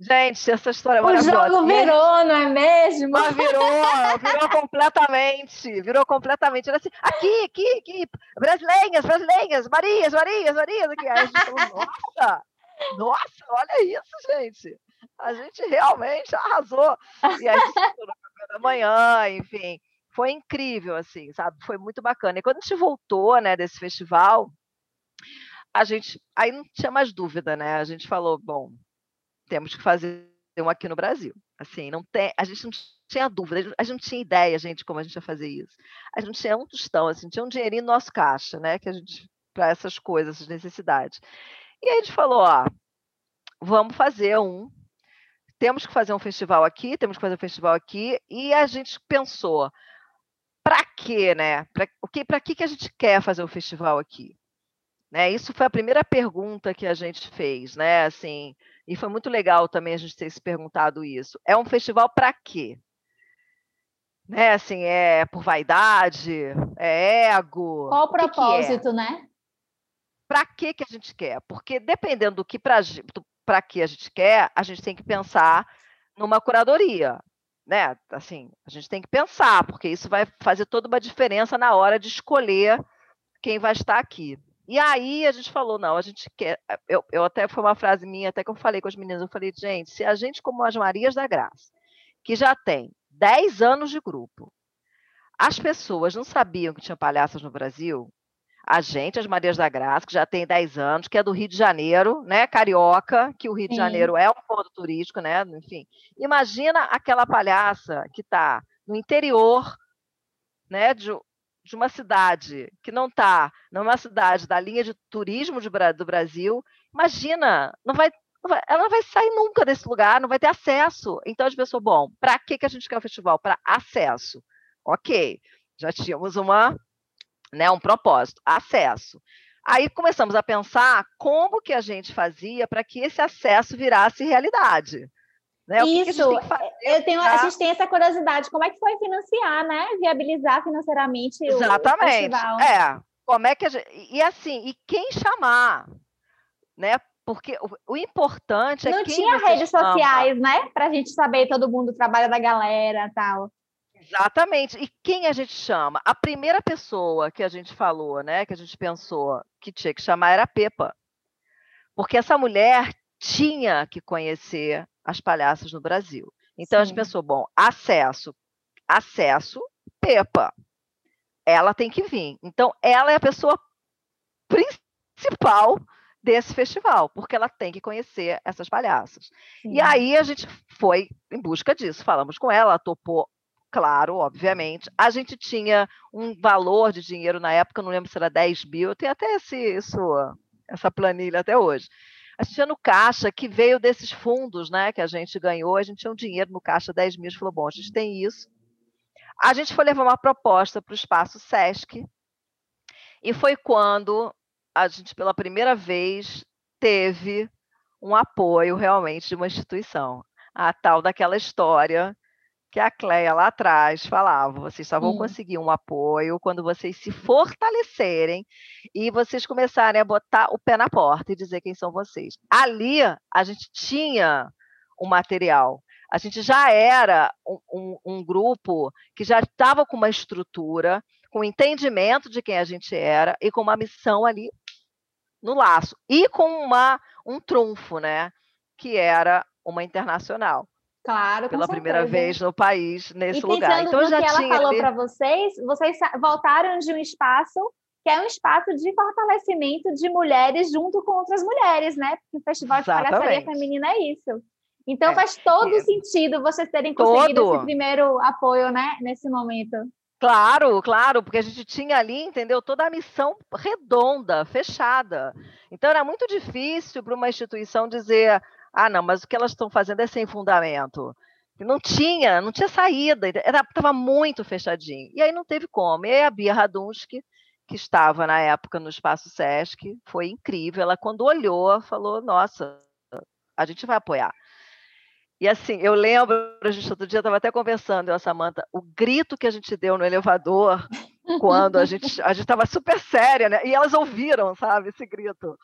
Gente, essa história é maravilhosa. O jogo virou, não é mesmo? Mas virou, virou completamente, virou completamente. Era assim, aqui, aqui, aqui, brasileiras, brasileiras, Marias, Marias, Marias, aqui. Aí a gente falou, nossa, nossa, olha isso, gente. A gente realmente arrasou. E a gente no café da manhã, enfim, foi incrível, assim, sabe? Foi muito bacana. E quando a gente voltou, né, desse festival, a gente aí não tinha mais dúvida, né? A gente falou, bom, temos que fazer um aqui no Brasil. Assim, não tem, a gente não tinha dúvida, a gente não tinha ideia, gente, como a gente ia fazer isso. A gente tinha um tostão, assim, tinha um dinheirinho no nosso caixa, né, que a gente para essas coisas, essas necessidades. E aí a gente falou, ó, vamos fazer um temos que fazer um festival aqui, temos que fazer um festival aqui, e a gente pensou, para quê, né? Para o que, para que que a gente quer fazer um festival aqui? Né? Isso foi a primeira pergunta que a gente fez, né? Assim, e foi muito legal também a gente ter se perguntado isso. É um festival para quê? Né? Assim, é por vaidade, é ego. Qual o propósito, que que é? né? Para que que a gente quer? Porque dependendo do que para que a gente quer, a gente tem que pensar numa curadoria, né? Assim, a gente tem que pensar, porque isso vai fazer toda uma diferença na hora de escolher quem vai estar aqui. E aí a gente falou, não, a gente quer. Eh, eu, eu até foi uma frase minha, até que eu falei com as meninas, eu falei, gente, se a gente, como as Marias da Graça, que já tem 10 anos de grupo, as pessoas não sabiam que tinha palhaças no Brasil, a gente, as Marias da Graça, que já tem 10 anos, que é do Rio de Janeiro, né? Carioca, que o Rio de Janeiro é um ponto turístico, né? Enfim. Imagina aquela palhaça que está no interior, né? De, de uma cidade que não está numa cidade da linha de turismo de, do Brasil, imagina, não vai, não vai, ela não vai sair nunca desse lugar, não vai ter acesso. Então as pessoas, bom, para que, que a gente quer o festival? Para acesso. Ok, já tínhamos uma, né, um propósito, acesso. Aí começamos a pensar como que a gente fazia para que esse acesso virasse realidade. Né? Isso, que eu tenho, a gente tem essa curiosidade, como é que foi financiar, né? Viabilizar financeiramente Exatamente. o festival. É, como é que gente, e assim, e quem chamar, né? Porque o, o importante é Não tinha redes chama. sociais, né? Para a gente saber todo mundo o trabalho da galera tal. Exatamente. E quem a gente chama? A primeira pessoa que a gente falou, né? Que a gente pensou que tinha que chamar era a Pepa. Porque essa mulher tinha que conhecer as palhaças no Brasil. Então Sim. a gente pensou, bom, acesso, acesso, Pepa. Ela tem que vir. Então ela é a pessoa principal desse festival, porque ela tem que conhecer essas palhaças. Sim. E aí a gente foi em busca disso, falamos com ela, ela topou, claro, obviamente. A gente tinha um valor de dinheiro na época, não lembro se era 10 mil, tem até esse, isso, essa planilha até hoje. A gente tinha no caixa que veio desses fundos né, que a gente ganhou, a gente tinha um dinheiro no caixa, 10 mil, a gente falou, bom, a gente tem isso. A gente foi levar uma proposta para o espaço SESC, e foi quando a gente, pela primeira vez, teve um apoio realmente de uma instituição. A tal daquela história que a Cleia lá atrás falava, vocês só vão conseguir um apoio quando vocês se fortalecerem e vocês começarem a botar o pé na porta e dizer quem são vocês. Ali a gente tinha um material, a gente já era um, um, um grupo que já estava com uma estrutura, com entendimento de quem a gente era e com uma missão ali no laço e com uma, um trunfo, né? Que era uma internacional. Claro, pela primeira vez no país nesse e lugar. Então já que ela falou ali... para vocês, vocês voltaram de um espaço que é um espaço de fortalecimento de mulheres junto com outras mulheres, né? Porque o Festival Exatamente. de Palhaçaria Feminina é isso. Então é, faz todo é. sentido vocês terem conseguido todo. esse primeiro apoio, né, nesse momento. Claro, claro, porque a gente tinha ali, entendeu, toda a missão redonda, fechada. Então era muito difícil para uma instituição dizer, ah, não, mas o que elas estão fazendo é sem fundamento. Não tinha, não tinha saída, estava muito fechadinho. E aí não teve como. E aí a Bia Radunsky, que estava na época no Espaço Sesc, foi incrível. Ela, quando olhou, falou: Nossa, a gente vai apoiar. E assim, eu lembro, a gente outro dia estava até conversando, eu e a Samanta, o grito que a gente deu no elevador quando a gente a gente estava super séria, né? E elas ouviram, sabe, esse grito.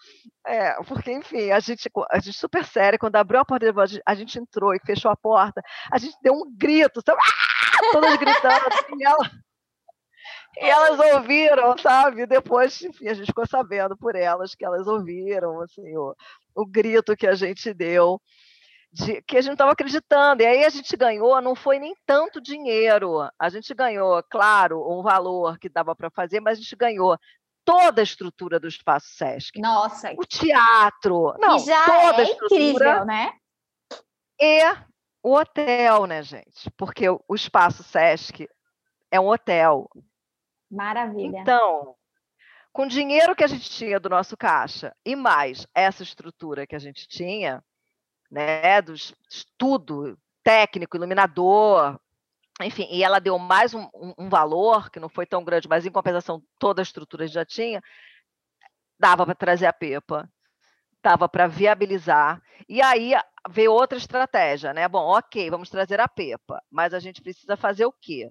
É, porque enfim, a gente a gente super séria quando abriu a porta a gente entrou e fechou a porta, a gente deu um grito, sabe? Ah! todas gritando, assim, ela, e elas ouviram, sabe? Depois, enfim, a gente ficou sabendo por elas que elas ouviram, assim, o, o grito que a gente deu de, que a gente estava acreditando. E aí a gente ganhou, não foi nem tanto dinheiro. A gente ganhou, claro, um valor que dava para fazer, mas a gente ganhou toda a estrutura do Espaço Sesc. Nossa. O teatro. Não, já toda é incrível, né? E o hotel, né, gente? Porque o Espaço Sesc é um hotel. Maravilha. Então, com o dinheiro que a gente tinha do nosso caixa e mais essa estrutura que a gente tinha, né, do estudo técnico, iluminador, enfim, e ela deu mais um, um, valor, que não foi tão grande, mas em compensação toda a estrutura já tinha, dava para trazer a Pepa, dava para viabilizar, e aí veio outra estratégia, né? Bom, ok, vamos trazer a Pepa, mas a gente precisa fazer o quê?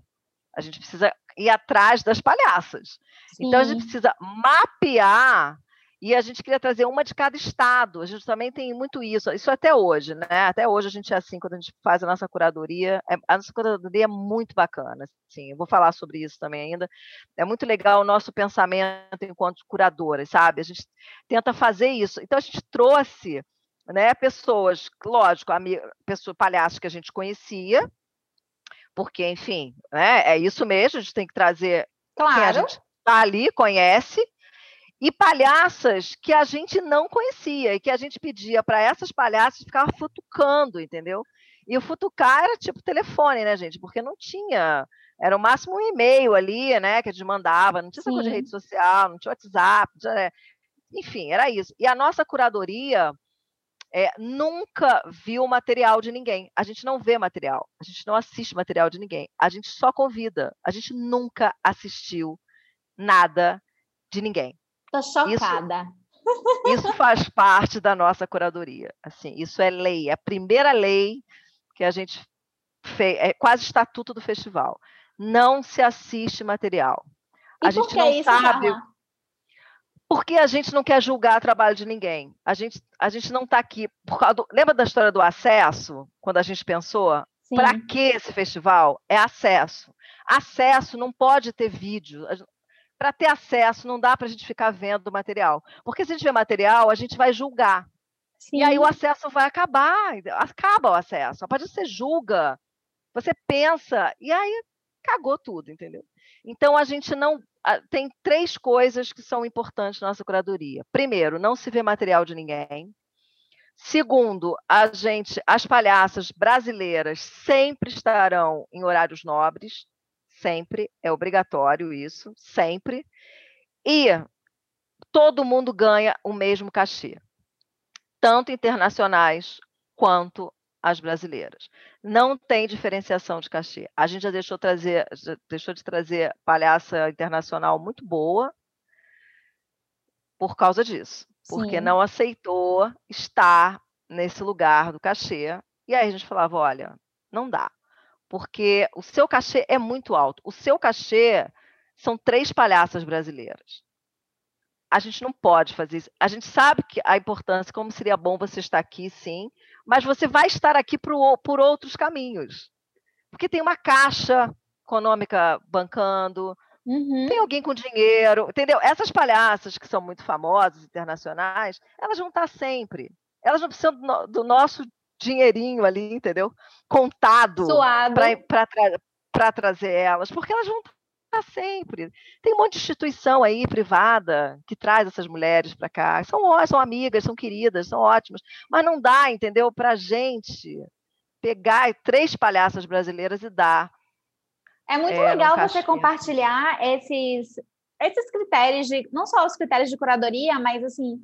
A gente precisa ir atrás das palhaças. Sim. Então, a gente precisa mapear e a gente queria trazer uma de cada estado. A gente também tem muito isso, isso até hoje, né? Até hoje a gente é assim, quando a gente faz a nossa curadoria, é, a nossa curadoria é muito bacana, sim. Eu vou falar sobre isso também ainda. É muito legal o nosso pensamento enquanto curadoras, sabe? A gente tenta fazer isso. Então a gente trouxe, né, pessoas, lógico, pessoas palhaços que a gente conhecia, porque, enfim, né, é isso mesmo, a gente tem que trazer claro. quem a gente tá ali, conhece, e palhaças que a gente não conhecia e que a gente pedia para essas palhaças ficar futucando, entendeu? E o futucar era tipo telefone, né, gente? Porque não tinha. Era o máximo um e-mail ali, né, que a gente mandava, não tinha essa coisa de rede social, não tinha WhatsApp, não tinha, né? enfim, era isso. E a nossa curadoria é, nunca viu material de ninguém. A gente não vê material, a gente não assiste material de ninguém. A gente só convida. A gente nunca assistiu nada de ninguém. Tô chocada. Isso, isso faz parte da nossa curadoria. Assim, isso é lei, é a primeira lei que a gente fez, é quase estatuto do festival. Não se assiste material. E a gente não isso, sabe. Porque a gente não quer julgar o trabalho de ninguém. A gente, a gente não está aqui. Do, lembra da história do acesso? Quando a gente pensou? Para que esse festival? É acesso. Acesso não pode ter vídeo para ter acesso, não dá para a gente ficar vendo o material. Porque se a gente vê material, a gente vai julgar. Sim. E aí o acesso vai acabar, acaba o acesso. A partir de você julga, você pensa, e aí cagou tudo, entendeu? Então a gente não. Tem três coisas que são importantes na nossa curadoria. Primeiro, não se vê material de ninguém. Segundo, a gente, as palhaças brasileiras sempre estarão em horários nobres sempre, é obrigatório isso, sempre. E todo mundo ganha o mesmo cachê, tanto internacionais quanto as brasileiras. Não tem diferenciação de cachê. A gente já deixou, trazer, já deixou de trazer palhaça internacional muito boa por causa disso, porque Sim. não aceitou estar nesse lugar do cachê. E aí a gente falava, olha, não dá porque o seu cachê é muito alto. O seu cachê são três palhaças brasileiras. A gente não pode fazer isso. A gente sabe que a importância, como seria bom você estar aqui, sim, mas você vai estar aqui por, por outros caminhos. Porque tem uma caixa econômica bancando, Uhum. Tem alguém com dinheiro, entendeu? Essas palhaças que são muito famosas, internacionais, elas vão estar sempre. Elas não precisam do, do nosso dinheirinho ali, entendeu? Contado para trazer elas, porque elas vão estar sempre. Tem um monte de instituição aí privada que traz essas mulheres para cá. São, são amigas, são queridas, são ótimas, mas não dá, entendeu? Para gente pegar três palhaças brasileiras e dar. É muito é, legal você compartilhar esses esses critérios de não só os critérios de curadoria, mas assim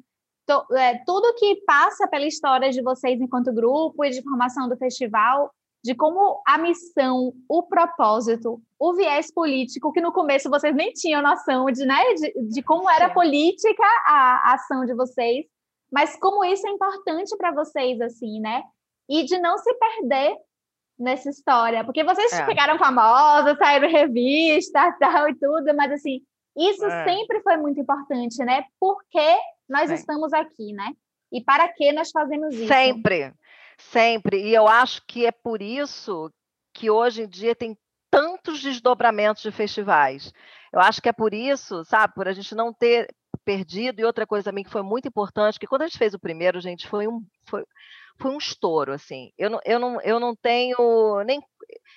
to, é, tudo que passa pela história de vocês enquanto grupo e de formação do festival, de como a missão, o propósito, o viés político, que no começo vocês nem tinham noção de, né, de, de como era política a, a ação de vocês, mas como isso é importante para vocês, assim, né? E de não se perder nessa história, porque vocês é. ficaram famosas, saíram revista, tal e tudo, mas assim, isso é. sempre foi muito importante, né? Porque nós Sim. estamos aqui, né? E para que nós fazemos isso? Sempre, sempre. E eu acho que é por isso que hoje em dia tem tantos desdobramentos de festivais. Eu acho que é por isso, sabe, por a gente não ter perdido. E outra coisa também que foi muito importante, que quando a gente fez o primeiro, gente, foi um, foi, foi um estouro, assim. Eu não, eu não, eu não tenho nem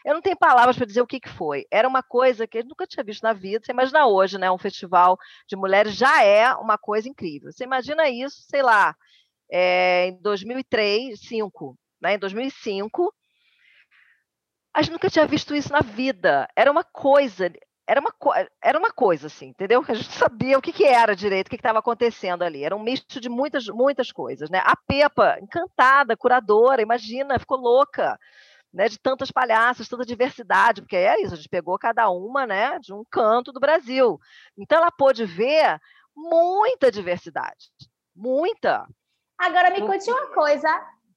eu não tenho palavras para dizer o que, que foi. Era uma coisa que eu nunca tinha visto na vida. Você imagina hoje, né? Um festival de mulheres já é uma coisa incrível. Você imagina isso, sei lá, é, em 2003, 2005, né? Em 2005, a gente nunca tinha visto isso na vida. Era uma coisa, era uma, era uma coisa assim, entendeu? A gente sabia o que, que era direito, o que estava acontecendo ali. Era um misto de muitas, muitas coisas, né? A Pepa, encantada, curadora, imagina, ficou louca né, de tantas palhaças, tanta diversidade, porque é isso, a gente pegou cada uma né, de um canto do Brasil. Então ela pôde ver muita diversidade, muita. Agora me conte uma coisa,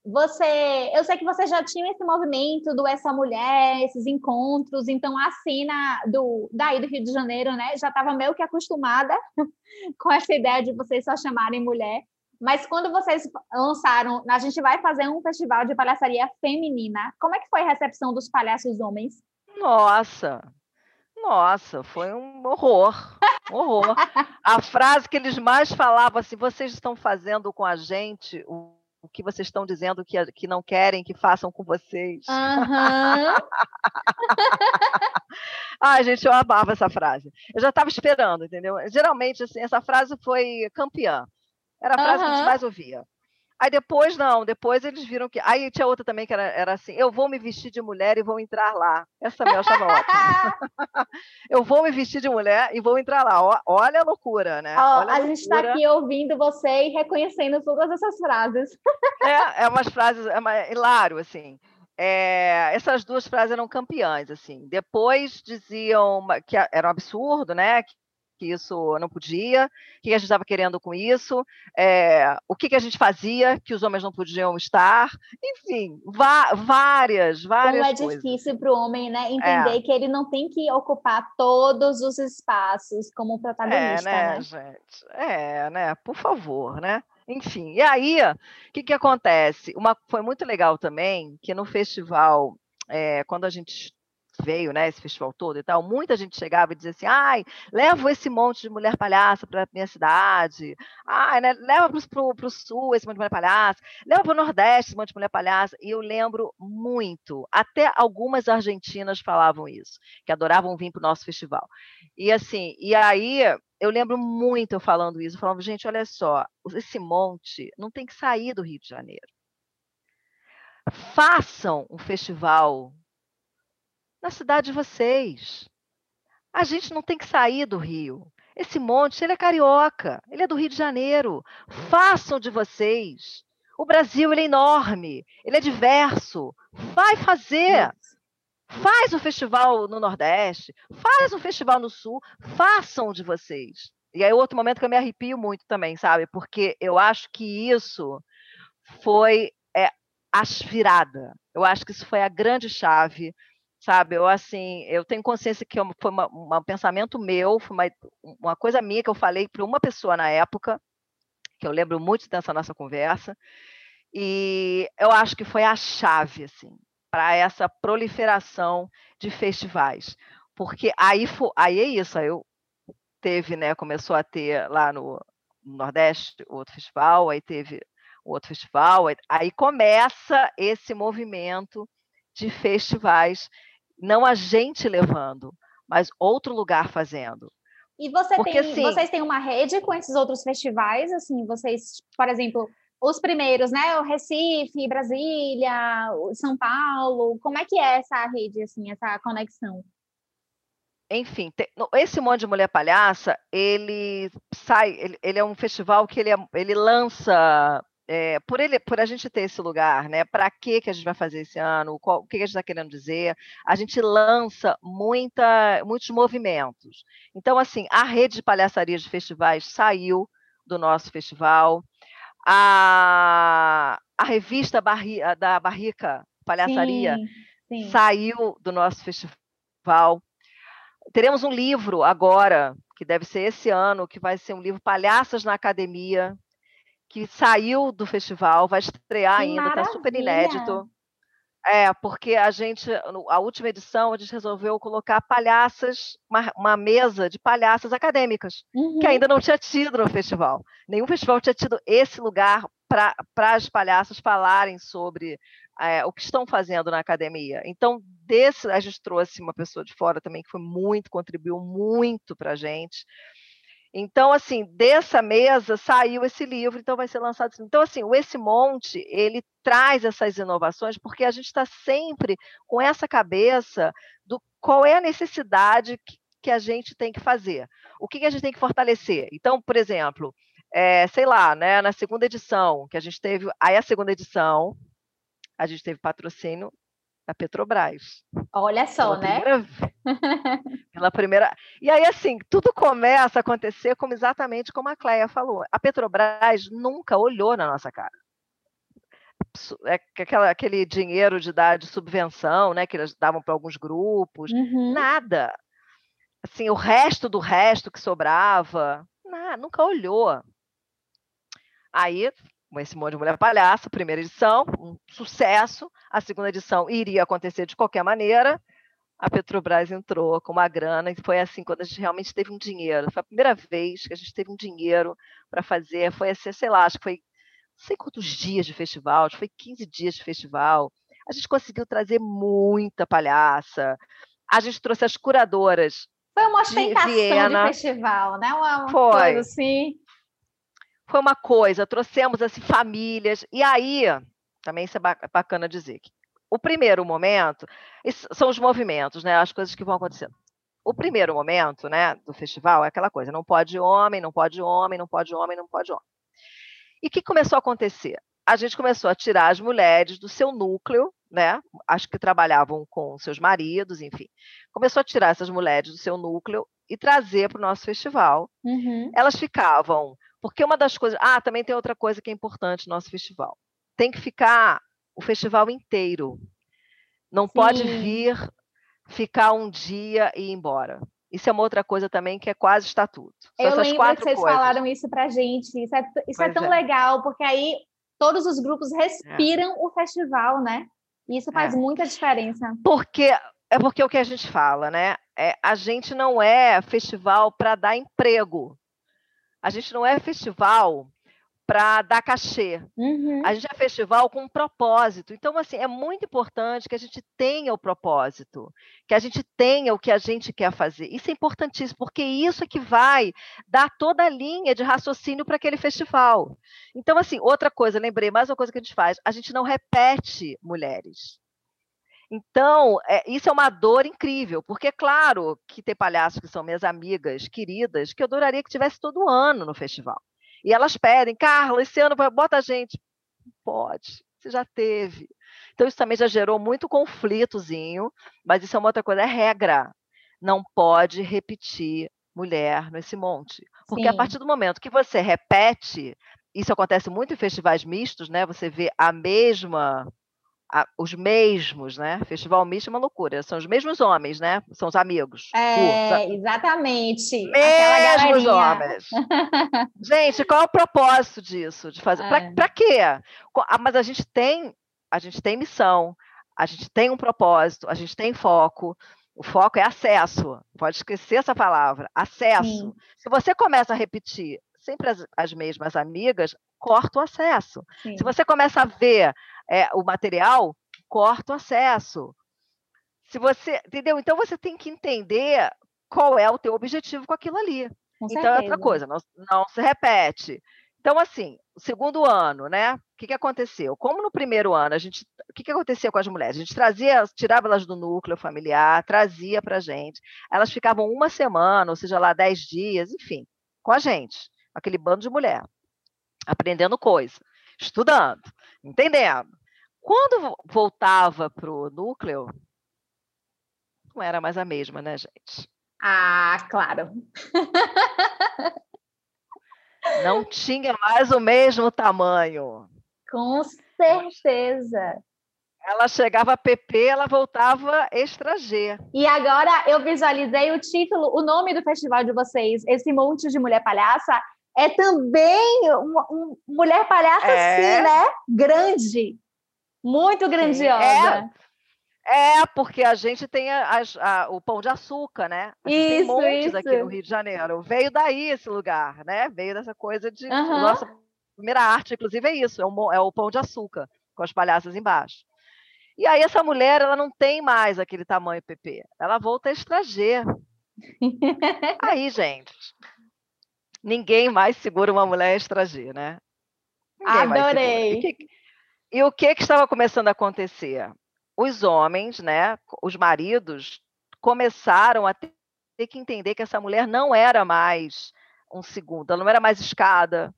você, eu sei que você já tinha esse movimento do essa mulher, esses encontros, então a cena do daí do Rio de Janeiro, né, já estava meio que acostumada com essa ideia de vocês só chamarem mulher. Mas quando vocês lançaram, a gente vai fazer um festival de palhaçaria feminina. Como é que foi a recepção dos palhaços homens? Nossa, nossa, foi um horror, horror. a frase que eles mais falavam assim: vocês estão fazendo com a gente o, o que vocês estão dizendo que, que não querem que façam com vocês. Uhum. Ai, gente, eu amava essa frase. Eu já estava esperando, entendeu? Geralmente, assim, essa frase foi campeã. Era a frase uhum. que a gente mais ouvia. Aí depois, não, depois eles viram que. Aí tinha outra também que era, era assim: eu vou me vestir de mulher e vou entrar lá. Essa também eu achava ótima. eu vou me vestir de mulher e vou entrar lá. olha a loucura, né? A, a gente está aqui ouvindo você e reconhecendo todas essas frases. é, é umas frases, é uma, hilário, assim. É, essas duas frases eram campeãs, assim. Depois diziam que era um absurdo, né? Que isso não podia, o que a gente estava querendo com isso, é, o que, que, a gente fazia que os homens não podiam estar, enfim, várias, várias Como é coisas. difícil para o homem né, entender é. que ele não tem que ocupar todos os espaços como protagonista. É, né, né? gente? É, né? Por favor, né? Enfim, e aí, o que, que acontece? Uma, foi muito legal também que no festival, é, quando a gente veio, né, esse festival todo e tal, muita gente chegava e dizia assim, ai, levo esse monte de mulher palhaça para minha cidade, ai, né, leva para o sul esse monte de mulher palhaça, leva para o nordeste esse monte de mulher palhaça, e eu lembro muito, até algumas argentinas falavam isso, que adoravam vir para o nosso festival. E assim, e aí eu lembro muito eu falando isso, falando, gente, olha só, esse monte não tem que sair do Rio de Janeiro. Façam um festival na cidade de vocês. A gente não tem que sair do Rio. Esse monte, ele é carioca, ele é do Rio de Janeiro. Façam de vocês. O Brasil ele é enorme, ele é diverso. Vai fazer. Faz o festival no Nordeste, faz o festival no Sul, façam de vocês. E aí outro momento que eu me arrepio muito também, sabe? Porque eu acho que isso foi é, virada. Eu acho que isso foi a grande chave sabe? Eu assim, eu tenho consciência que foi uma, um pensamento meu, foi uma, uma coisa minha que eu falei para uma pessoa na época, que eu lembro muito dessa nossa conversa, e eu acho que foi a chave, assim, para essa proliferação de festivais, porque aí, foi, aí é isso, aí eu teve, né, começou a ter lá no, no Nordeste outro festival, aí teve outro festival, aí, aí começa esse movimento de festivais não a gente levando, mas outro lugar fazendo. E você Porque, tem, assim, vocês têm uma rede com esses outros festivais, assim, vocês, por exemplo, os primeiros, né, o Recife, Brasília, São Paulo, como é que é essa rede, assim, essa conexão? Enfim, esse monte de mulher palhaça, ele sai, ele, ele é um festival que ele, é, ele lança é, por, ele, por a gente ter esse lugar, né? Para que que a gente vai fazer esse ano? Qual, o que, que a gente está querendo dizer? A gente lança muita, muitos movimentos. Então, assim, a rede de palhaçarias de festivais saiu do nosso festival. A, a revista Barri, da Barrica Palhaçaria sim, sim. saiu do nosso festival. Teremos um livro agora, que deve ser esse ano, que vai ser um livro Palhaças na Academia, que saiu do festival, vai estrear que ainda, está super inédito. É, porque a gente, a última edição, a gente resolveu colocar palhaças, uma, uma mesa de palhaças acadêmicas, uhum. que ainda não tinha tido no festival. Nenhum festival tinha tido esse lugar para as palhaças falarem sobre é, o que estão fazendo na academia. Então, desse, a gente trouxe uma pessoa de fora também que foi muito, contribuiu muito para a gente. Então, assim, dessa mesa saiu esse livro, então vai ser lançado. Então, assim, o Esse Monte, ele traz essas inovações, porque a gente está sempre com essa cabeça do qual é a necessidade que, que a gente tem que fazer, o que, que a gente tem que fortalecer. Então, por exemplo, é, sei lá, né, na segunda edição, que a gente teve, aí a segunda edição, a gente teve patrocínio da Petrobras. Olha só, pela né? Primeira, pela primeira. E aí, assim, tudo começa a acontecer como exatamente como a Cleia falou. A Petrobras nunca olhou na nossa cara. É aquela, aquele dinheiro de dar de subvenção, né, que eles davam para alguns grupos, uhum. nada. Assim, o resto do resto que sobrava, nada, nunca olhou. Aí esse monte de mulher palhaça, primeira edição, um sucesso. A segunda edição iria acontecer de qualquer maneira. A Petrobras entrou com uma grana e foi assim quando a gente realmente teve um dinheiro. Foi a primeira vez que a gente teve um dinheiro para fazer. Foi assim, sei lá, acho que foi não sei quantos dias de festival, acho que foi 15 dias de festival. A gente conseguiu trazer muita palhaça. A gente trouxe as curadoras. Foi uma ostentação de, de festival, né? Uma foi. coisa assim foi uma coisa, trouxemos assim famílias, e aí, também isso é bacana dizer, que o primeiro momento, são os movimentos, né, as coisas que vão acontecendo. O primeiro momento, né, do festival é aquela coisa, não pode homem, não pode homem, não pode homem, não pode homem. E o que começou a acontecer? A gente começou a tirar as mulheres do seu núcleo, né? Acho que trabalhavam com seus maridos, enfim. Começou a tirar essas mulheres do seu núcleo e trazer para o nosso festival. Uhum. Elas ficavam porque uma das coisas. Ah, também tem outra coisa que é importante no nosso festival. Tem que ficar o festival inteiro. Não Sim. pode vir ficar um dia e ir embora. Isso é uma outra coisa também que é quase estatuto. São Eu lembro que vocês coisas. falaram isso pra gente. Isso é, isso é tão é. legal, porque aí todos os grupos respiram é. o festival, né? E isso faz é. muita diferença. Porque é porque o que a gente fala, né? É, a gente não é festival para dar emprego. A gente não é festival para dar cachê. Uhum. A gente é festival com um propósito. Então, assim, é muito importante que a gente tenha o propósito, que a gente tenha o que a gente quer fazer. Isso é importantíssimo, porque isso é que vai dar toda a linha de raciocínio para aquele festival. Então, assim, outra coisa, lembrei, mais uma coisa que a gente faz, a gente não repete mulheres. Então, é, isso é uma dor incrível, porque é claro que tem palhaços que são minhas amigas queridas, que eu adoraria que tivesse todo ano no festival. E elas pedem, Carla, esse ano bota a gente. Pode, você já teve. Então, isso também já gerou muito conflitozinho, mas isso é uma outra coisa, é regra. Não pode repetir mulher nesse monte. Porque Sim. a partir do momento que você repete, isso acontece muito em festivais mistos, né? Você vê a mesma a, os mesmos, né? Festival misto é uma loucura. São os mesmos homens, né? São os amigos. É, exatamente. Mesmos homens. gente, qual é o propósito disso? De fazer? É. Para quê? Ah, mas a gente tem, a gente tem missão, a gente tem um propósito, a gente tem foco. O foco é acesso. Pode esquecer essa palavra. Acesso. Sim. Se você começa a repetir sempre as, as mesmas amigas, corta o acesso. Sim. Se você começa a ver é, o material, corta o acesso. Se você, entendeu? Então você tem que entender qual é o teu objetivo com aquilo ali. Com então é outra coisa, não, não se repete. Então, assim, o segundo ano, né? O que, que aconteceu? Como no primeiro ano, a gente. O que, que acontecia com as mulheres? A gente trazia, tirava elas do núcleo familiar, trazia para a gente. Elas ficavam uma semana, ou seja, lá dez dias, enfim, com a gente, aquele bando de mulher, aprendendo coisa, estudando, entendendo. Quando voltava para o núcleo, não era mais a mesma, né, gente? Ah, claro. Não tinha mais o mesmo tamanho. Com certeza. Ela chegava a PP, ela voltava extra G. E agora eu visualizei o título, o nome do festival de vocês, esse monte de mulher palhaça, é também uma, uma mulher palhaça, é... assim, né? Grande. Muito grandiosa. É, é, porque a gente tem a, a, o pão de açúcar, né? A gente isso, tem montes isso. aqui no Rio de Janeiro. Veio daí esse lugar, né? Veio dessa coisa de uhum. nossa primeira arte, inclusive, é isso, é o, é o pão de açúcar, com as palhaças embaixo. E aí essa mulher, ela não tem mais aquele tamanho PP, ela volta a extrager. aí, gente, ninguém mais segura uma mulher extrager, né? Ninguém Adorei. E, e o que que estava começando a acontecer? Os homens, né, os maridos, começaram a ter que entender que essa mulher não era mais um segundo, ela não era mais escada,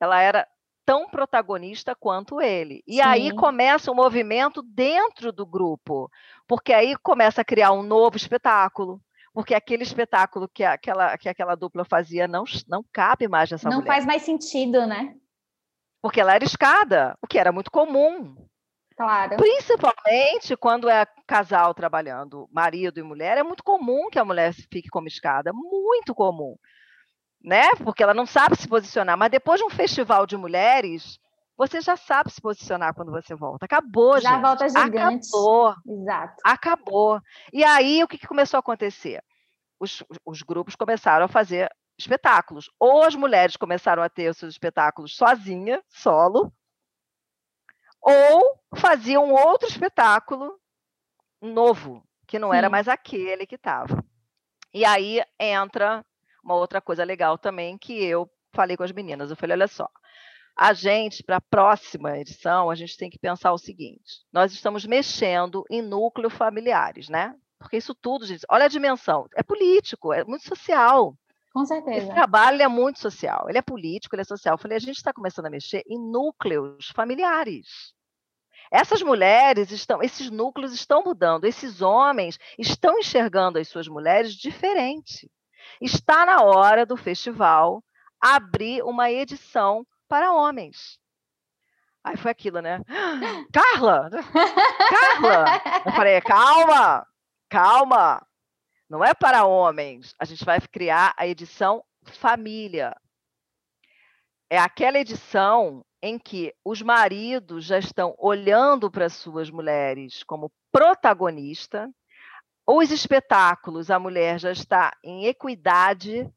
ela era tão protagonista quanto ele. E Sim. aí começa um movimento dentro do grupo, porque aí começa a criar um novo espetáculo, porque aquele espetáculo que aquela, que aquela dupla fazia não, não cabe mais nessa não mulher. Não faz mais sentido, né? Porque ela era escada, o que era muito comum. Claro. Principalmente quando é casal trabalhando, marido e mulher, é muito comum que a mulher fique como escada, muito comum. Né? Porque ela não sabe se posicionar, mas depois de um festival de mulheres, você já sabe se posicionar quando você volta. Acabou, já gente. volta gigante. Acabou. Exato. Acabou. E aí, o que começou a acontecer? Os, os grupos começaram a fazer espetáculos. Ou as mulheres começaram a ter os seus espetáculos sozinha, solo, ou faziam outro espetáculo novo, que não Sim. era mais aquele que estava. E aí entra uma outra coisa legal também que eu falei com as meninas. Eu falei, olha só, a gente, para a próxima edição, a gente tem que pensar o seguinte: nós estamos mexendo em núcleos familiares, né? Porque isso tudo, gente, olha a dimensão, é político, é muito social. Com certeza. Esse trabalho é muito social, ele é político, ele é social. Eu falei, a gente está começando a mexer em núcleos familiares. Essas mulheres estão, esses núcleos estão mudando, esses homens estão enxergando as suas mulheres diferente. Está na hora do festival abrir uma edição para homens. Aí foi aquilo, né? Carla! Carla! Eu falei, calma, calma. Não é para homens. A gente vai criar a edição família. É aquela edição em que os maridos já estão olhando para suas mulheres como protagonista, os espetáculos, a mulher já está em equidade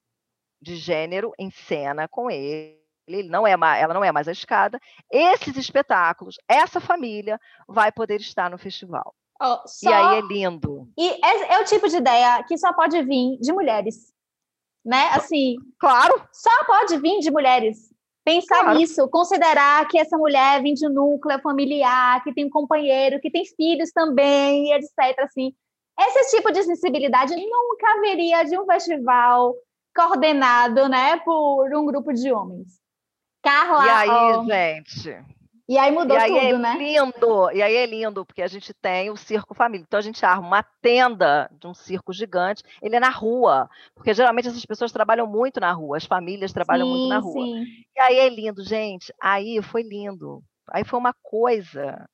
de gênero em cena com ele, ele não é ela não é mais a escada. Esses espetáculos, essa família vai poder estar no festival. Oh, só... E aí é lindo. E é, é, o tipo de ideia que só pode vir de mulheres, né? Assim. Claro. Só pode vir de mulheres. Pensar claro. nisso, considerar que essa mulher vem de um núcleo familiar, que tem um companheiro, que tem filhos também, etc. Assim, esse tipo de sensibilidade nunca haveria de um festival coordenado, né, por um grupo de homens. Carla. E aí, ó, gente? E aí mudou e aí tudo, é né? Lindo. E aí é lindo, porque a gente tem o circo família. Então a gente arma uma tenda de um circo gigante. Ele é na rua, porque geralmente essas pessoas trabalham muito na rua, as famílias trabalham sim, muito na rua. Sim. E aí é lindo, gente. Aí foi lindo. Aí foi uma coisa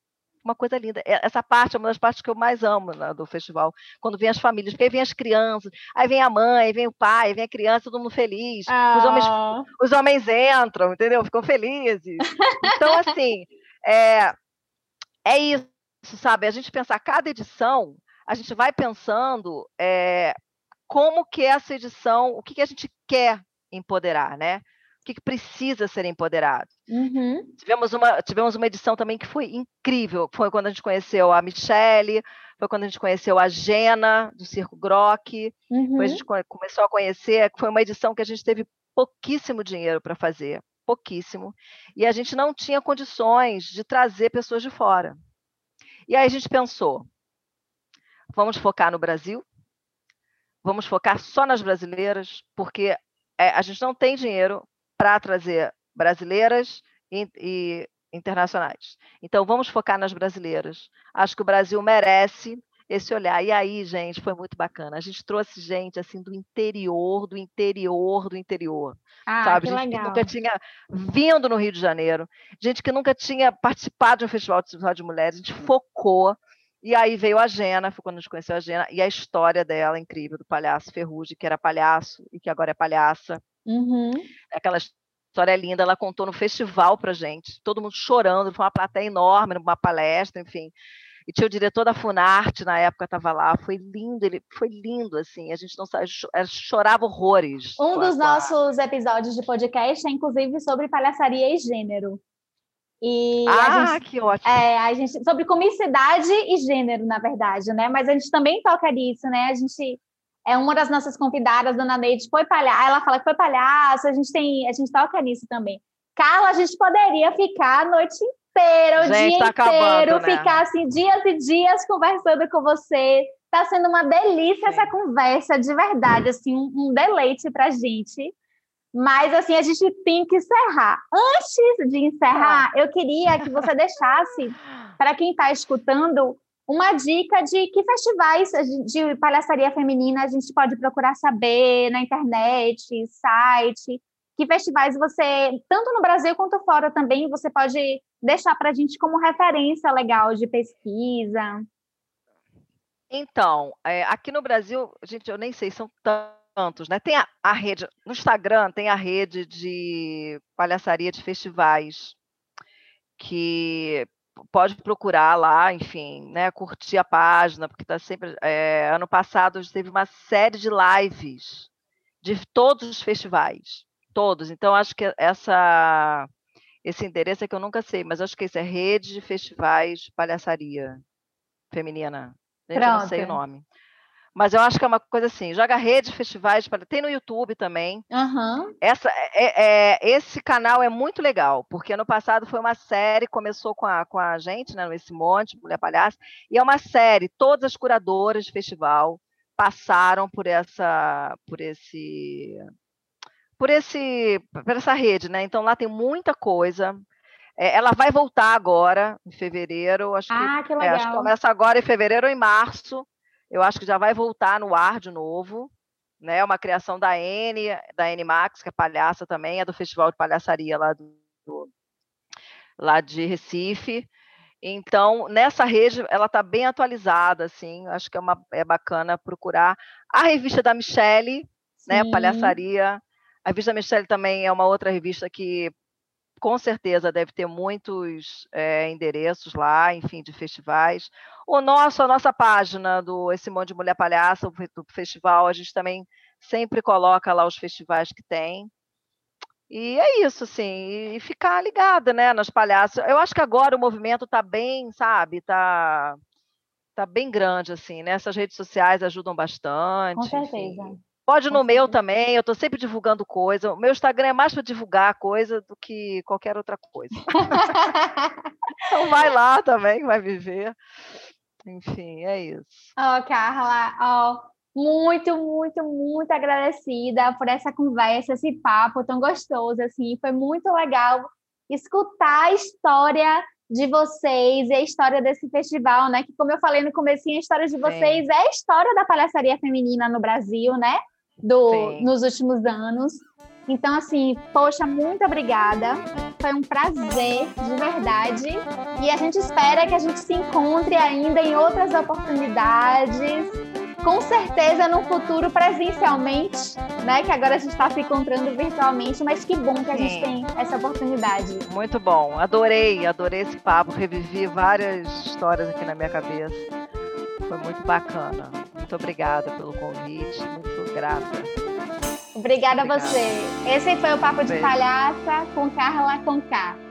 uma coisa linda. Essa parte é uma das partes que eu mais amo né, do festival, quando vem as famílias, porque aí vem as crianças, aí vem a mãe, vem o pai, vem a criança, todo mundo feliz. Ah. Os, homens, ah. os homens entram, entendeu? Ficam felizes. Então, assim, é, é isso, sabe? A gente pensar cada edição, a gente vai pensando é, como que essa edição, o que, que a gente quer empoderar, né? Que, que precisa ser empoderado. Uhum. Tivemos, uma, tivemos uma edição também que foi incrível. Foi quando a gente conheceu a Michelle, foi quando a gente conheceu a Gena, do Circo Grock. Uhum. a gente começou a conhecer. Foi uma edição que a gente teve pouquíssimo dinheiro para fazer pouquíssimo. E a gente não tinha condições de trazer pessoas de fora. E aí a gente pensou: vamos focar no Brasil? Vamos focar só nas brasileiras, porque é, a gente não tem dinheiro para trazer brasileiras e, e internacionais. Então, vamos focar nas brasileiras. Acho que o Brasil merece esse olhar. E aí, gente, foi muito bacana. A gente trouxe gente assim do interior, do interior, do interior. Ah, sabe? Que gente legal. que nunca tinha vindo no Rio de Janeiro, gente que nunca tinha participado de um festival de, de mulheres. A gente focou. E aí veio a Gena, foi quando a gente conheceu a Gena, e a história dela incrível, do palhaço Ferrugem, que era palhaço e que agora é palhaça. Uhum. Aquela história linda, ela contou no festival pra gente, todo mundo chorando, foi uma plateia enorme, numa palestra, enfim. E tinha o diretor da Funarte, na época estava lá, foi lindo, ele foi lindo, assim, a gente não sabe, chorava horrores. Um dos nossos episódios de podcast é, inclusive, sobre palhaçaria e gênero. E ah, gente, que ótimo. É, a gente, sobre comicidade e gênero, na verdade, né? Mas a gente também toca nisso, né? A gente é uma das nossas convidadas, Dona Neide, foi palhaço, ela fala que foi palhaço, a gente tem, a gente toca nisso também. Carla, a gente poderia ficar a noite inteira, o gente, dia tá inteiro, acabando, né? ficar assim dias e dias conversando com você. Tá sendo uma delícia Sim. essa conversa, de verdade, assim, um, um deleite pra gente. Mas assim, a gente tem que encerrar. Antes de encerrar, eu queria que você deixasse para quem está escutando uma dica de que festivais de palhaçaria feminina a gente pode procurar saber na internet, site, que festivais você, tanto no Brasil quanto fora também, você pode deixar para a gente como referência legal de pesquisa? Então, é, aqui no Brasil, gente, eu nem sei, são tantos, né? Tem a, a rede, no Instagram tem a rede de palhaçaria de festivais, que pode procurar lá, enfim, né, curtir a página, porque está sempre. É, ano passado teve uma série de lives de todos os festivais todos. Então, acho que essa, esse endereço é que eu nunca sei, mas acho que esse é Rede de Festivais de Palhaçaria Feminina. Eu não sei o nome. Mas eu acho que é uma coisa assim, joga rede, festivais, tem no YouTube também. Uhum. Essa, é, é, esse canal é muito legal, porque ano passado foi uma série, começou com a, com a gente, né, Esse Monte, Mulher Palhaça, e é uma série, todas as curadoras de festival passaram por essa, por esse por esse por essa rede, né? Então lá tem muita coisa. É, ela vai voltar agora em fevereiro, acho que, ah, que legal. É, acho que começa agora em fevereiro ou em março. Eu acho que já vai voltar no ar de novo, né? Uma criação da N, da N Max, que é palhaça também, é do Festival de Palhaçaria lá do, do lá de Recife. Então, nessa rede, ela está bem atualizada, assim, acho que é, uma, é bacana procurar. A revista da Michelle, né, Palhaçaria, a revista Michelle também é uma outra revista que com certeza deve ter muitos é, endereços lá, enfim, de festivais. O nosso, a nossa página do Esse Monte de Mulher Palhaça, do festival, a gente também sempre coloca lá os festivais que tem. E é isso, assim, e ficar ligada, né, nas palhaças. Eu acho que agora o movimento está bem, sabe, está tá bem grande, assim, né? Essas redes sociais ajudam bastante. Com certeza. Enfim. Pode no meu também, eu estou sempre divulgando coisa. O meu Instagram é mais para divulgar coisa do que qualquer outra coisa. então vai lá também, vai viver. Enfim, é isso. Ó, oh, Carla, ó, oh, muito, muito, muito agradecida por essa conversa, esse papo tão gostoso, assim, foi muito legal escutar a história de vocês e a história desse festival, né? Que como eu falei no começo, a história de vocês Sim. é a história da palhaçaria feminina no Brasil, né? Do, nos últimos anos. Então, assim, poxa, muito obrigada. Foi um prazer, de verdade. E a gente espera que a gente se encontre ainda em outras oportunidades. Com certeza no futuro presencialmente, né? Que agora a gente está se encontrando virtualmente, mas que bom que a Sim. gente tem essa oportunidade. Muito bom, adorei, adorei esse papo, revivi várias histórias aqui na minha cabeça. Foi muito bacana. Muito obrigada pelo convite, muito grata. Obrigada, Obrigada. a você. Esse foi o Papo de Palhaça com Carla Conká.